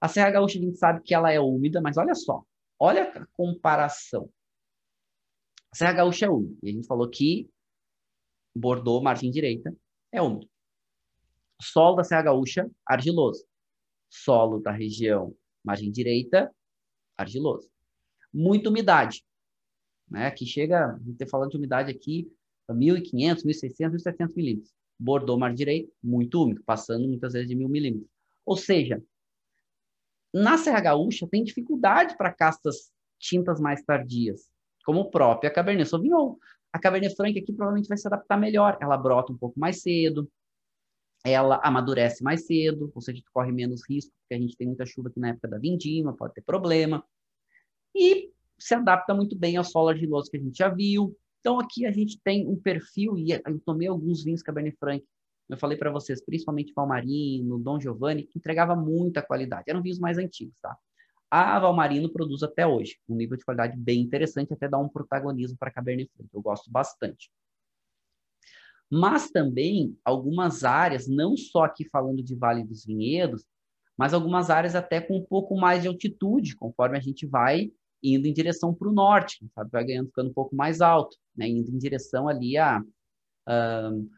a Serra Gaúcha a gente sabe que ela é úmida, mas olha só, olha a comparação. A Serra Gaúcha é úmida. E a gente falou que Bordeaux, margem direita, é úmido. Solo da Serra Gaúcha, argiloso. Solo da região, margem direita, argiloso. Muita umidade. né? Que chega, a gente falando de umidade aqui, 1.500, 1.600, 1.700 milímetros. Bordeaux Mar Direito, muito úmido, passando muitas vezes de 1.000 milímetros. Ou seja, na Serra Gaúcha tem dificuldade para castas tintas mais tardias, como o próprio a Cabernet Sauvignon. A Cabernet Franc aqui provavelmente vai se adaptar melhor. Ela brota um pouco mais cedo, ela amadurece mais cedo, ou seja, corre menos risco, porque a gente tem muita chuva aqui na época da vindima, pode ter problema. E se adapta muito bem ao solo argiloso que a gente já viu. Então aqui a gente tem um perfil, e eu tomei alguns vinhos Cabernet Franc, eu falei para vocês, principalmente Valmarino, Dom Giovanni, que entregava muita qualidade. Eram vinhos mais antigos, tá? A Valmarino produz até hoje, um nível de qualidade bem interessante, até dá um protagonismo para Cabernet Franc. Eu gosto bastante. Mas também algumas áreas, não só aqui falando de Vale dos Vinhedos, mas algumas áreas até com um pouco mais de altitude, conforme a gente vai indo em direção para o norte, sabe? vai ganhando, ficando um pouco mais alto, né? indo em direção ali a... Um,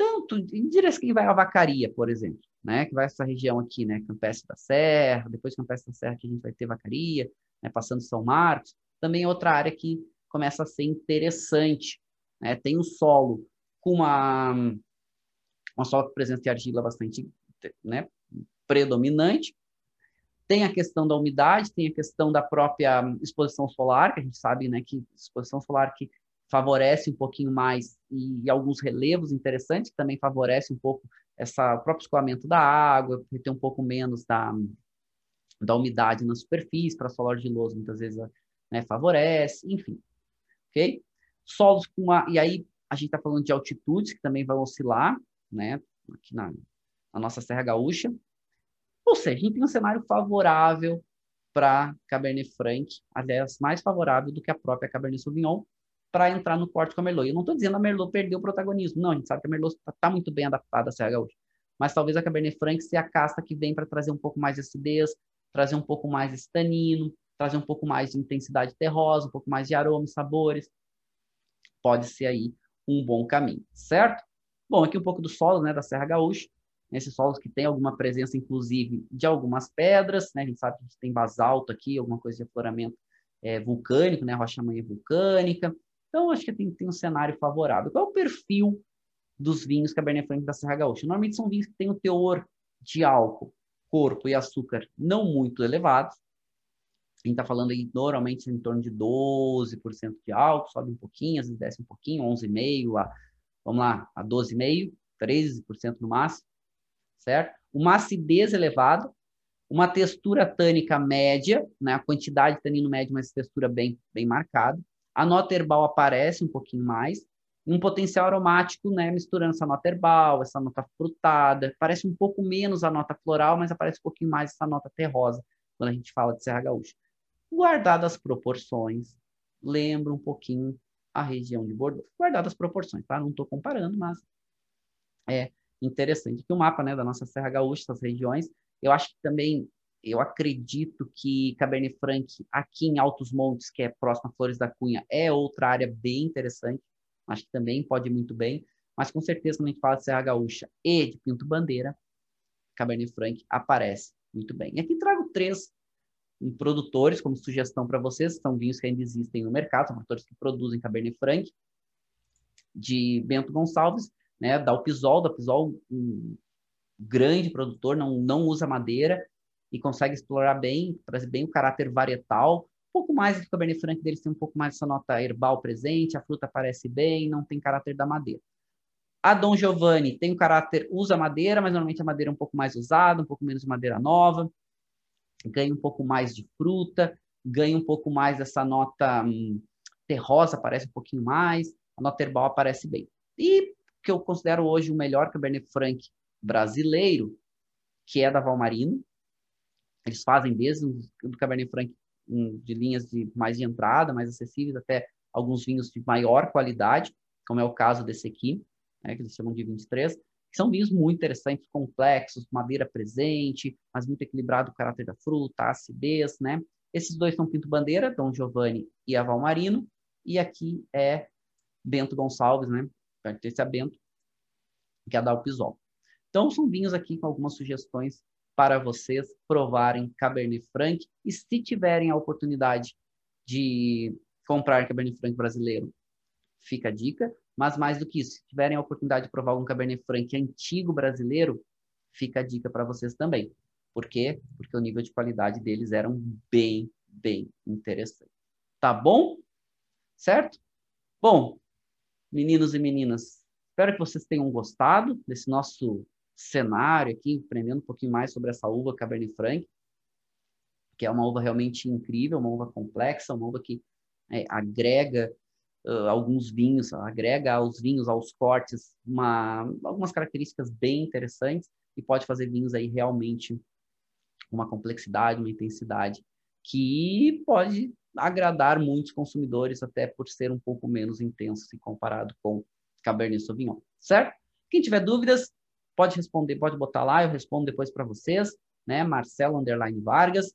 tanto em direção que vai a Vacaria, por exemplo, né? que vai essa região aqui, né? Campestre da Serra, depois Campestre da Serra que a gente vai ter Vacaria, né? passando São Marcos, também é outra área que começa a ser interessante. Né? Tem o solo com uma, uma solo presença de argila bastante né? predominante, tem a questão da umidade, tem a questão da própria exposição solar, que a gente sabe né, que exposição solar que favorece um pouquinho mais, e, e alguns relevos interessantes, que também favorece um pouco essa, o próprio escoamento da água, ter um pouco menos da, da umidade na superfície, para solo argiloso muitas vezes né, favorece, enfim. Ok? Solos com uma. E aí a gente está falando de altitudes, que também vão oscilar, né? Aqui na, na nossa Serra Gaúcha. Ou seja, a gente tem um cenário favorável para Cabernet Franc, aliás, mais favorável do que a própria Cabernet Sauvignon, para entrar no corte com a Merlot. Eu não estou dizendo a Merlot perdeu o protagonismo, não, a gente sabe que a Merlot está tá muito bem adaptada à Serra Gaúcha, mas talvez a Cabernet Franc seja a casta que vem para trazer um pouco mais de acidez, trazer um pouco mais de tanino, trazer um pouco mais de intensidade terrosa, um pouco mais de aroma e sabores. Pode ser aí um bom caminho, certo? Bom, aqui um pouco do solo, né, da Serra Gaúcha nesses solos que tem alguma presença, inclusive, de algumas pedras, né? A gente sabe que tem basalto aqui, alguma coisa de afloramento é, vulcânico, né? Rocha manhã vulcânica. Então, acho que tem, tem um cenário favorável. Qual é o perfil dos vinhos Cabernet Franc da Serra Gaúcha? Normalmente são vinhos que têm o teor de álcool, corpo e açúcar não muito elevados. A gente está falando aí normalmente em torno de 12% de álcool, sobe um pouquinho, às vezes desce um pouquinho, 11,5% a, vamos lá, a 12,5%, 13% no máximo certo? Uma acidez elevada, uma textura tânica média, né? a quantidade de tanino médio, mas textura bem, bem marcada. A nota herbal aparece um pouquinho mais, um potencial aromático, né, misturando essa nota herbal, essa nota frutada, parece um pouco menos a nota floral, mas aparece um pouquinho mais essa nota terrosa quando a gente fala de Serra Gaúcha. Guardadas as proporções, lembra um pouquinho a região de Bordeaux. Guardadas as proporções, tá? Não estou comparando, mas é interessante. Aqui o mapa né, da nossa Serra Gaúcha, essas regiões. Eu acho que também, eu acredito que Cabernet Franc, aqui em Altos Montes, que é próximo a Flores da Cunha, é outra área bem interessante. Acho que também pode ir muito bem. Mas com certeza, quando a gente fala de Serra Gaúcha e de Pinto Bandeira, Cabernet Franc aparece muito bem. E aqui trago três produtores como sugestão para vocês, são vinhos que ainda existem no mercado, são produtores que produzem Cabernet Franc, de Bento Gonçalves né, da Alpisol, da Alpisol, um grande produtor, não, não usa madeira e consegue explorar bem, trazer bem o caráter varietal. Um pouco mais do Cabernet Franc deles tem um pouco mais essa nota herbal presente, a fruta aparece bem, não tem caráter da madeira. A Dom Giovanni tem um caráter, usa madeira, mas normalmente a madeira é um pouco mais usada, um pouco menos de madeira nova, ganha um pouco mais de fruta, ganha um pouco mais dessa nota hum, terrosa, aparece um pouquinho mais, a nota herbal aparece bem. E que eu considero hoje o melhor Cabernet Franc brasileiro, que é da Valmarino. Eles fazem desde o Cabernet Franc de linhas de mais de entrada, mais acessíveis, até alguns vinhos de maior qualidade, como é o caso desse aqui, né, que eles chamam de 23, que são vinhos muito interessantes, complexos, madeira presente, mas muito equilibrado o caráter da fruta, a acidez, né? Esses dois são Pinto Bandeira, Dom Giovanni e a Valmarino, e aqui é Bento Gonçalves, né? pertence a Bento, que é da Alpisol. Então, são vinhos aqui com algumas sugestões para vocês provarem Cabernet Franc. E se tiverem a oportunidade de comprar Cabernet Franc brasileiro, fica a dica. Mas mais do que isso, se tiverem a oportunidade de provar algum Cabernet Franc antigo brasileiro, fica a dica para vocês também. Por quê? Porque o nível de qualidade deles era bem, bem interessante. Tá bom? Certo? Bom, meninos e meninas, espero que vocês tenham gostado desse nosso cenário aqui, aprendendo um pouquinho mais sobre essa uva Cabernet Franc, que é uma uva realmente incrível, uma uva complexa, uma uva que é, agrega uh, alguns vinhos, agrega aos vinhos, aos cortes, uma, algumas características bem interessantes e pode fazer vinhos aí realmente uma complexidade, uma intensidade que pode agradar muitos consumidores até por ser um pouco menos intenso se comparado com Cabernet Sauvignon, certo? Quem tiver dúvidas, pode responder, pode botar lá, eu respondo depois para vocês, né? Marcelo Underline Vargas,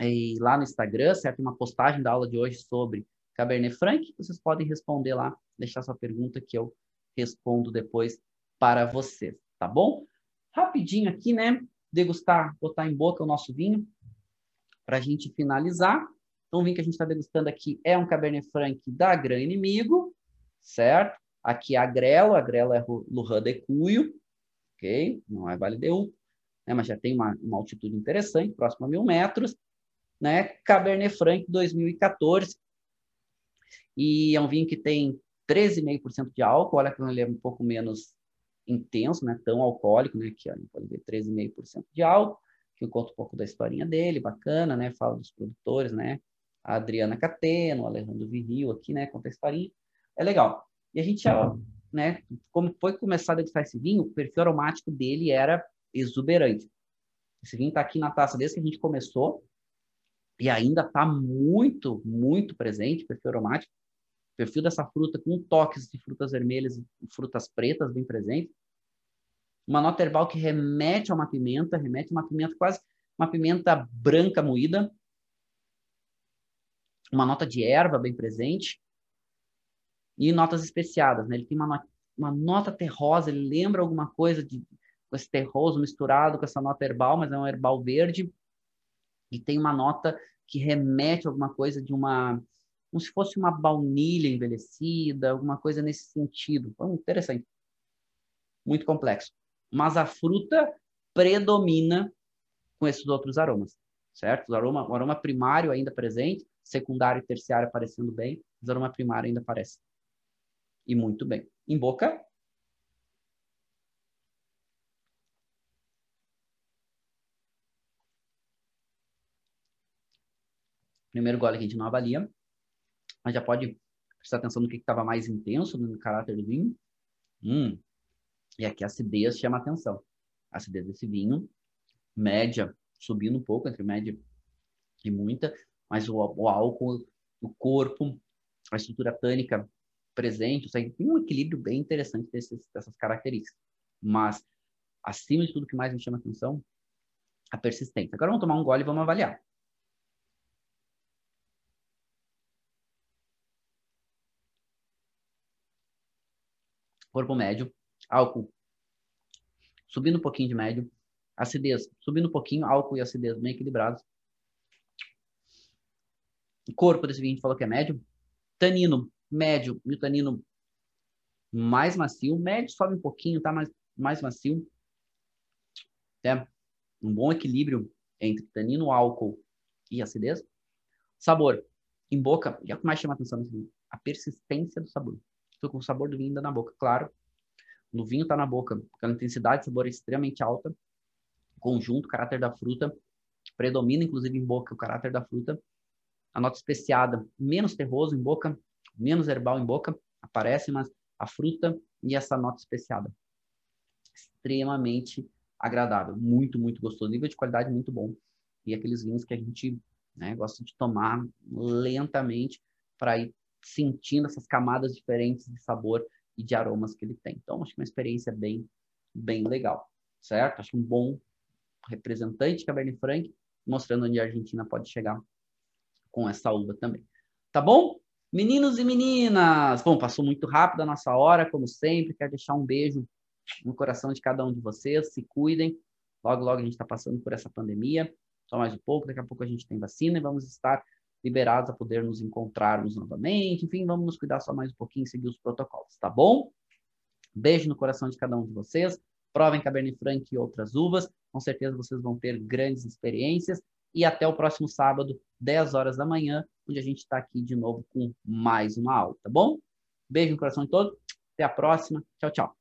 e lá no Instagram, certo? Uma postagem da aula de hoje sobre Cabernet Franc, vocês podem responder lá, deixar sua pergunta que eu respondo depois para vocês, tá bom? Rapidinho aqui, né? Degustar, botar em boca o nosso vinho para a gente finalizar. Então, o vinho que a gente está degustando aqui é um Cabernet Franc da Gran Inimigo, certo? Aqui é a Grelo, a Grelo é Lujan de Cuyo, ok? Não é Vale de né? mas já tem uma, uma altitude interessante, próximo a mil metros, né? Cabernet Franc 2014, e é um vinho que tem 13,5% de álcool, olha que ele é um pouco menos intenso, né? Tão alcoólico, né? Que olha, pode ver 13,5% de álcool, que eu conto um pouco da historinha dele, bacana, né? Fala dos produtores, né? A Adriana Cateno, Alejandro Viril aqui, né? Conta a historinha. É legal. E a gente, né? Como foi começar a degustar esse vinho, o perfil aromático dele era exuberante. Esse vinho está aqui na taça desde que a gente começou e ainda está muito, muito presente, perfil aromático perfil dessa fruta com toques de frutas vermelhas e frutas pretas bem presentes. Uma nota herbal que remete a uma pimenta, remete a uma pimenta quase uma pimenta branca moída. Uma nota de erva bem presente. E notas especiadas, né? Ele tem uma, uma nota terrosa, ele lembra alguma coisa de esse terroso misturado com essa nota herbal, mas é um herbal verde. E tem uma nota que remete a alguma coisa de uma como se fosse uma baunilha envelhecida, alguma coisa nesse sentido. Então, interessante. Muito complexo. Mas a fruta predomina com esses outros aromas, certo? O aroma, o aroma primário ainda presente, secundário e terciário aparecendo bem, mas o aroma primário ainda aparece. E muito bem. Em boca, Primeiro gole que a gente não avalia mas já pode prestar atenção no que estava mais intenso no caráter do vinho. Hum, e aqui a acidez chama atenção. A acidez desse vinho, média, subindo um pouco, entre média e muita, mas o, o álcool, o corpo, a estrutura tânica presente, seja, tem um equilíbrio bem interessante desses, dessas características. Mas, acima de tudo, o que mais me chama atenção, a persistência. Agora vamos tomar um gole e vamos avaliar. corpo médio, álcool subindo um pouquinho de médio, acidez subindo um pouquinho, álcool e acidez bem equilibrados. O corpo desse vinho a gente falou que é médio. Tanino médio e o tanino mais macio. Médio sobe um pouquinho, tá mais, mais macio. É um bom equilíbrio entre tanino, álcool e acidez. Sabor. Em boca, é o que mais chama atenção? A persistência do sabor com o sabor do vinho ainda na boca, claro. No vinho está na boca, a intensidade de sabor é extremamente alta. Conjunto, caráter da fruta, predomina inclusive em boca o caráter da fruta. A nota especiada, menos terroso em boca, menos herbal em boca, aparece, mas a fruta e essa nota especiada. Extremamente agradável, muito, muito gostoso. Nível de qualidade muito bom. E aqueles vinhos que a gente né, gosta de tomar lentamente para ir sentindo essas camadas diferentes de sabor e de aromas que ele tem. Então, acho que é uma experiência bem, bem legal, certo? Acho um bom representante de Cabernet Franc, mostrando onde a Argentina pode chegar com essa uva também. Tá bom? Meninos e meninas! Bom, passou muito rápido a nossa hora, como sempre. Quero deixar um beijo no coração de cada um de vocês. Se cuidem. Logo, logo a gente está passando por essa pandemia. Só mais um pouco, daqui a pouco a gente tem vacina e vamos estar liberados a poder nos encontrarmos novamente. Enfim, vamos nos cuidar só mais um pouquinho seguir os protocolos, tá bom? Beijo no coração de cada um de vocês. Provem Cabernet Franc e outras uvas. Com certeza vocês vão ter grandes experiências. E até o próximo sábado, 10 horas da manhã, onde a gente está aqui de novo com mais uma aula, tá bom? Beijo no coração de todos. Até a próxima. Tchau, tchau.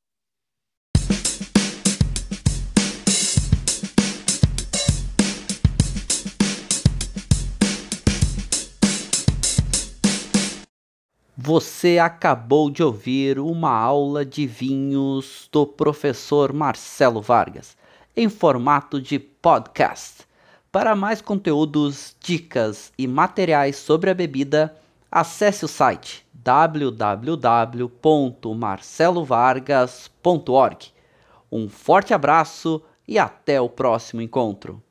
Você acabou de ouvir uma aula de vinhos do professor Marcelo Vargas, em formato de podcast. Para mais conteúdos, dicas e materiais sobre a bebida, acesse o site www.marcelovargas.org. Um forte abraço e até o próximo encontro.